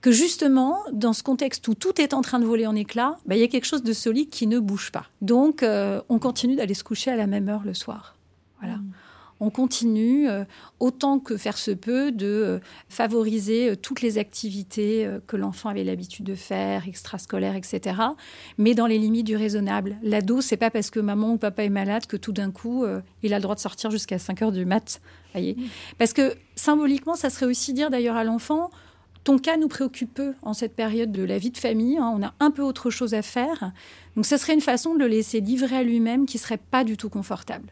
Que justement, dans ce contexte où tout est en train de voler en éclats, bah, il y a quelque chose de solide qui ne bouge pas. Donc, euh, on continue d'aller se coucher à la même heure le soir. Voilà. Mmh on continue euh, autant que faire se peut de euh, favoriser euh, toutes les activités que l'enfant avait l'habitude de faire, extrascolaires, etc. Mais dans les limites du raisonnable. L'ado, c'est pas parce que maman ou papa est malade que tout d'un coup il a le droit de sortir jusqu'à 5 heures du mat. Voyez parce que symboliquement, ça serait aussi dire d'ailleurs à l'enfant ton cas nous préoccupe peu en cette période de la vie de famille. Hein. on a un peu autre chose à faire. Donc, ce serait une façon de le laisser livrer à lui-même qui serait pas du tout confortable.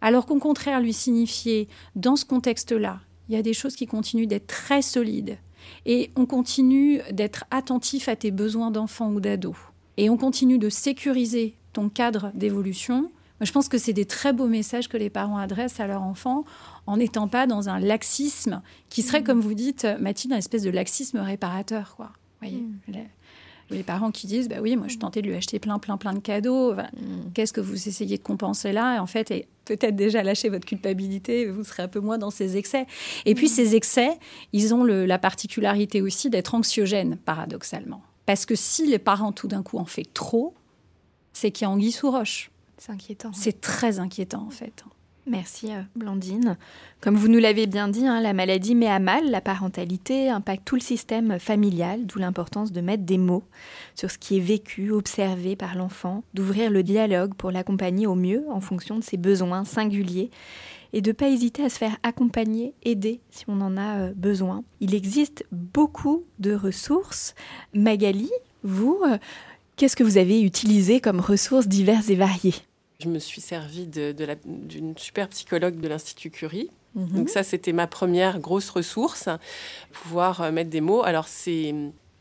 Alors qu'au contraire, lui signifier, dans ce contexte-là, il y a des choses qui continuent d'être très solides. Et on continue d'être attentif à tes besoins d'enfant ou d'ado. Et on continue de sécuriser ton cadre d'évolution. Je pense que c'est des très beaux messages que les parents adressent à leur enfant en n'étant pas dans un laxisme qui serait, mm. comme vous dites, Mathilde, un espèce de laxisme réparateur. Quoi. Voyez, mm. Les, parents qui disent bah oui, moi je mm. tentais de lui acheter plein, plein, plein de cadeaux. Qu'est-ce que vous essayez de compenser là? Et en fait, et peut-être déjà lâcher votre culpabilité, vous serez un peu moins dans ces excès. Et puis ces excès, ils ont la particularité aussi d'être anxiogènes, paradoxalement. Parce que si les parents tout d'un coup en fait trop, c'est qu'il y a anguille sous roche. C'est inquiétant. C'est très inquiétant en fait. Merci euh, Blandine. Comme vous nous l'avez bien dit, hein, la maladie met à mal la parentalité, impacte tout le système familial, d'où l'importance de mettre des mots sur ce qui est vécu, observé par l'enfant, d'ouvrir le dialogue pour l'accompagner au mieux en fonction de ses besoins singuliers et de ne pas hésiter à se faire accompagner, aider si on en a euh, besoin. Il existe beaucoup de ressources. Magali, vous, euh, qu'est-ce que vous avez utilisé comme ressources diverses et variées? Je me suis servi d'une super psychologue de l'Institut Curie. Mhm. Donc ça, c'était ma première grosse ressource, pouvoir euh, mettre des mots. Alors c'est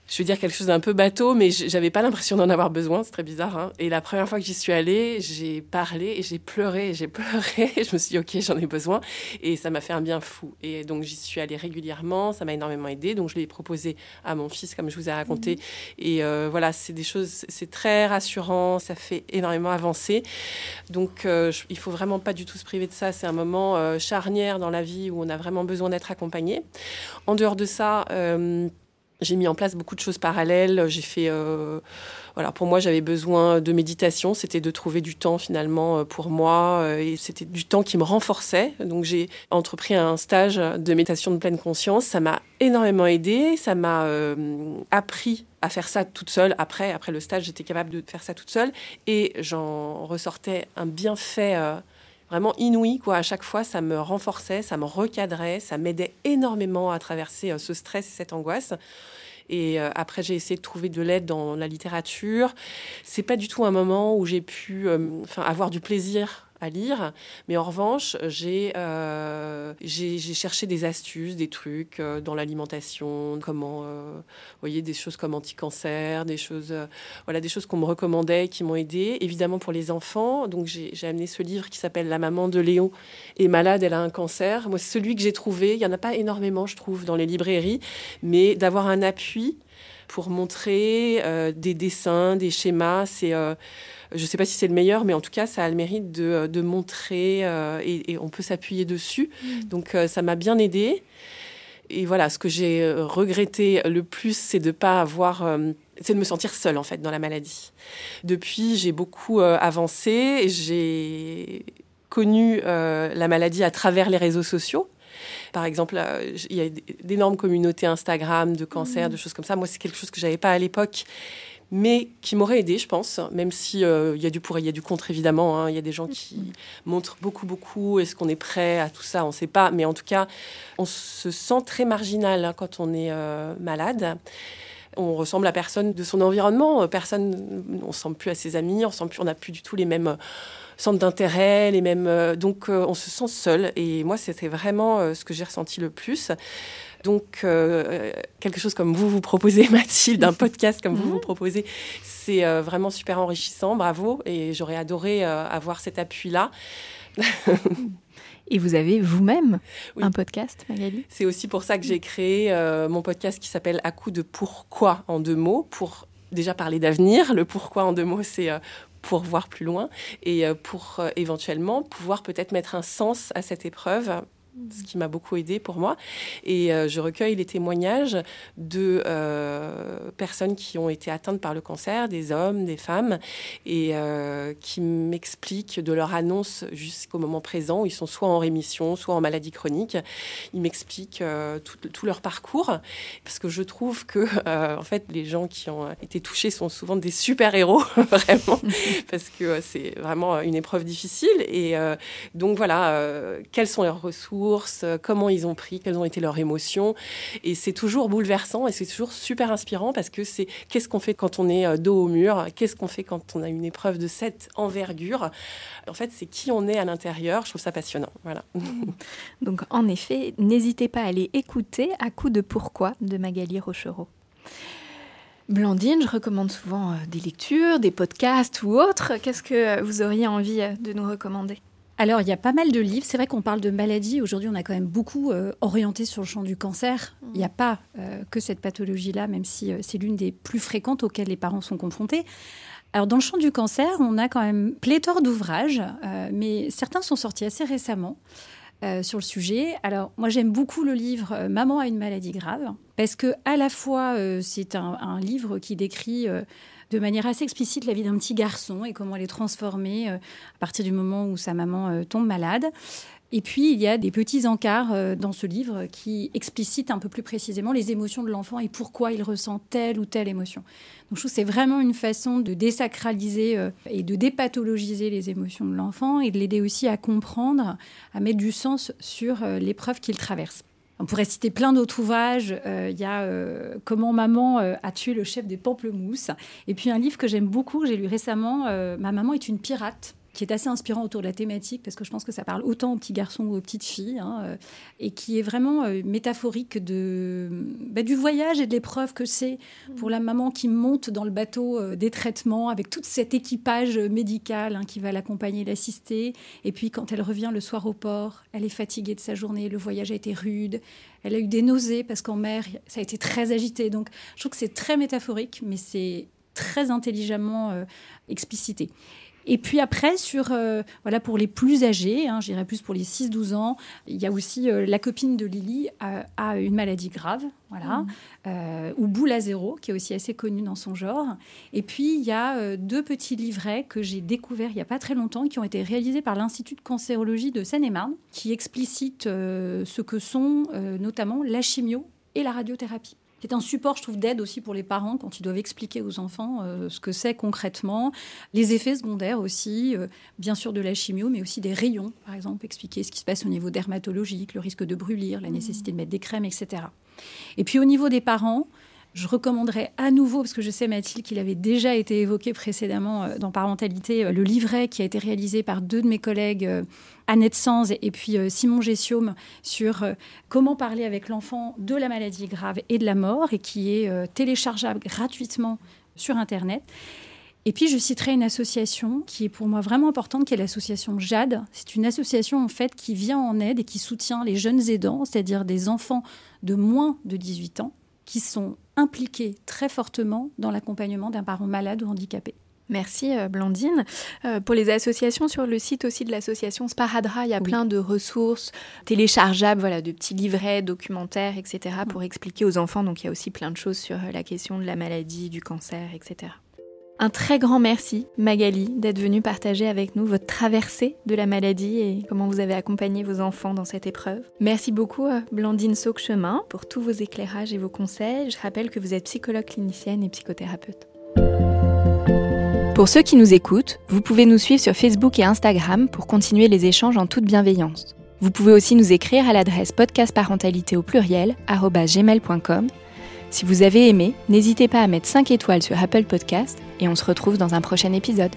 je veux dire quelque chose d'un peu bateau, mais j'avais pas l'impression d'en avoir besoin, c'est très bizarre. Hein. Et la première fois que j'y suis allée, j'ai parlé et j'ai pleuré, j'ai pleuré. Je me suis dit, ok, j'en ai besoin. Et ça m'a fait un bien fou. Et donc j'y suis allée régulièrement, ça m'a énormément aidé. Donc je l'ai proposé à mon fils, comme je vous ai raconté. Mhm. Et euh, voilà, c'est des choses, c'est très rassurant, ça fait énormément avancer. Donc euh, il faut vraiment pas du tout se priver de ça. C'est un moment euh, charnière dans la vie où on a vraiment besoin d'être accompagné. En dehors de ça, j'ai mis en place beaucoup de choses parallèles. J'ai fait, euh, voilà, pour moi, j'avais besoin de méditation. C'était de trouver du temps finalement euh, pour moi, euh, et c'était du temps qui me renforçait. Donc j'ai entrepris un stage de méditation de pleine conscience. Ça m'a énormément aidé. Ça m'a appris à faire ça toute seule. Après, après le stage, j'étais capable de faire ça toute seule, et j'en ressortais un bienfait vraiment inouï. Quoi. À chaque fois, ça me renforçait, ça me recadrait, ça m'aidait énormément à traverser euh, ce stress et cette angoisse. Et euh, après, j'ai essayé de trouver de l'aide dans la littérature. C'est pas du tout un moment où j'ai pu euh, avoir du plaisir à lire. Mais en revanche, j'ai euh, cherché des astuces, des trucs euh, dans l'alimentation, comment, euh, voyez, des choses comme anti-cancer, des choses, voilà, des choses qu'on me recommandait, qui m'ont aidé. Évidemment pour les enfants, donc j'ai amené ce livre qui s'appelle La maman de Léon est malade, elle a un cancer. Moi, c'est celui que j'ai trouvé. Il y en a pas énormément, je trouve, dans les librairies, mais d'avoir un appui pour montrer des dessins, des schémas, c'est je ne sais pas si c'est le meilleur, mais en tout cas, ça a le mérite de, de montrer euh, et, on peut s'appuyer dessus. Mm. Donc, euh, ça m'a bien aidé. Et voilà, ce que j'ai euh, regretté le plus, c'est de pas avoir, c'est de me sentir seule en fait dans la maladie. Depuis, j'ai beaucoup avancé. J'ai connu la maladie à travers les réseaux sociaux. Par exemple, il y a d'énormes communautés Instagram de cancer, mm. de choses comme ça. Moi, c'est quelque chose que j'avais pas à l'époque mais qui m'aurait aidé, je pense, même si euh, il y a du pour et il y a du contre évidemment. Hein. Il y a des gens qui montrent beaucoup, beaucoup. Est-ce qu'on est prêt à tout ça On ne sait pas, mais en tout cas, on se sent très marginal hein, quand on est euh, malade. On ressemble à personne de son environnement. Euh, personne, on ne ressemble plus à ses amis. On sent plus, on n'a plus du tout les mêmes centres d'intérêt, les mêmes. donc, on se sent seul. Et moi, c'était vraiment ce que j'ai ressenti le plus. Donc, euh, quelque chose comme vous vous proposez, Mathilde, un podcast comme vous vous proposez, c'est euh, vraiment super enrichissant. Bravo. Et j'aurais adoré euh, avoir cet appui-là. Et vous avez vous-même un podcast, Magali? C'est aussi pour ça que j'ai créé mon podcast qui s'appelle À coup de pourquoi en deux mots, pour déjà parler d'avenir. Le pourquoi en deux mots, c'est pour voir plus loin et pour éventuellement pouvoir peut-être mettre un sens à cette épreuve ce qui m'a beaucoup aidé pour moi. Et euh, je recueille les témoignages de euh, personnes qui ont été atteintes par le cancer, des hommes, des femmes, et euh, qui m'expliquent de leur annonce jusqu'au moment présent où ils sont soit en rémission, soit en maladie chronique. Ils m'expliquent tout, tout, leur parcours, parce que je trouve que, en fait, les gens qui ont été touchés sont souvent des super-héros, vraiment, parce que c'est vraiment une épreuve difficile. Et donc voilà, quelles sont leurs ressources euh, comment ils ont pris, quelles ont été leurs émotions. Et c'est toujours bouleversant et c'est toujours super inspirant parce que c'est qu'est-ce qu'on fait quand on est euh, dos au mur, qu'est-ce qu'on fait quand on a une épreuve de cette envergure. En fait, c'est qui on est à l'intérieur. Je trouve ça passionnant. Voilà. Donc, en effet, n'hésitez pas à aller écouter à coup de pourquoi de Magali Rochereau. Blandine, je recommande souvent euh, des lectures, des podcasts ou autres. Qu'est-ce que vous auriez envie de nous recommander? Alors, il y a pas mal de livres. C'est vrai qu'on parle de maladies. Aujourd'hui, on a quand même beaucoup euh, orienté sur le champ du cancer. Mm. Il n'y a pas euh, que cette pathologie-là, même si euh, c'est l'une des plus fréquentes auxquelles les parents sont confrontés. Alors, dans le champ du cancer, on a quand même pléthore d'ouvrages, mais certains sont sortis assez récemment. sur le sujet. Alors, moi, j'aime beaucoup le livre Maman a une maladie grave, parce que à la fois, c'est un, un, livre qui décrit de manière assez explicite la vie d'un petit garçon et comment elle est transformée euh, à partir du moment où sa maman euh, tombe malade. Et puis, il y a des petits encarts euh, dans ce livre qui explicitent un peu plus précisément les émotions de l'enfant et pourquoi il ressent telle ou telle émotion. Donc, je trouve que c'est vraiment une façon de désacraliser et de dépathologiser les émotions de l'enfant et de l'aider aussi à comprendre, à mettre du sens sur l'épreuve qu'il traverse. On pourrait citer plein d'autres ouvrages. Euh, il y a euh, Comment maman euh, a tué le chef des pamplemousses. Et puis un livre que j'aime beaucoup, j'ai lu récemment, Ma maman est une pirate qui est assez inspirant autour de la thématique, parce que je pense que ça parle autant aux petits garçons ou aux petites filles, hein, euh, et qui est vraiment euh, métaphorique de, bah, du voyage et de l'épreuve que c'est pour la maman qui monte dans le bateau euh, des traitements avec tout cet équipage médical hein, qui va l'accompagner, l'assister. Et puis quand elle revient le soir au port, elle est fatiguée de sa journée, le voyage a été rude, elle a eu des nausées parce qu'en mer, ça a été très agité. Donc je trouve que c'est très métaphorique, mais c'est très intelligemment explicité. Et puis après, sur, euh, voilà, pour les plus âgés, hein, je dirais plus pour les 6-12 ans, il y a aussi euh, la copine de Lily a, une maladie grave, voilà, mmh. euh, ou boule à zéro, qui est aussi assez connue dans son genre. Et puis, il y a deux petits livrets que j'ai découverts il n'y a pas très longtemps, qui ont été réalisés par l'Institut de cancérologie de Seine-et-Marne, qui explicitent ce que sont notamment la chimio et la radiothérapie qui est un support, je trouve, d'aide aussi pour les parents quand ils doivent expliquer aux enfants euh, ce que c'est concrètement, les effets secondaires aussi, euh, bien sûr de la chimio, mais aussi des rayons, par exemple, expliquer ce qui se passe au niveau dermatologique, le risque de brûlir, la mmh. nécessité de mettre des crèmes, etc. Et puis au niveau des parents, je recommanderais à nouveau, parce que je sais Mathilde qu'il avait déjà été évoqué précédemment euh, dans Parentalité, euh, le livret qui a été réalisé par deux de mes collègues, euh, Annette Sanz et puis Simon Gessium, sur comment parler avec l'enfant de la maladie grave et de la mort, et qui est téléchargeable gratuitement sur Internet. Et puis, je citerai une association qui est pour moi vraiment importante, qui est l'association JAD. C'est une association, en fait, qui vient en aide et qui soutient les jeunes aidants, c'est-à-dire des enfants de moins de 18 ans, qui sont impliqués très fortement dans l'accompagnement d'un parent malade ou handicapé. Merci euh, Blandine. Euh, pour les associations, sur le site aussi de l'association Sparadra, il y a plein de ressources téléchargeables, voilà, de petits livrets, documentaires, etc. pour expliquer aux enfants. Donc il y a aussi plein de choses sur euh, la question de la maladie, du cancer, etc. Un très grand merci, Magali, d'être venue partager avec nous votre traversée de la maladie et comment vous avez accompagné vos enfants dans cette épreuve. Merci beaucoup, Blandine Sauc-Chemin, pour tous vos éclairages et vos conseils. Je rappelle que vous êtes psychologue clinicienne et psychothérapeute. Pour ceux qui nous écoutent, vous pouvez nous suivre sur Facebook et Instagram pour continuer les échanges en toute bienveillance. Vous pouvez aussi nous écrire à l'adresse podcastparentalité au pluriel gmail.com si vous avez aimé, n'hésitez pas à mettre 5 étoiles sur Apple Podcast et on se retrouve dans un prochain épisode.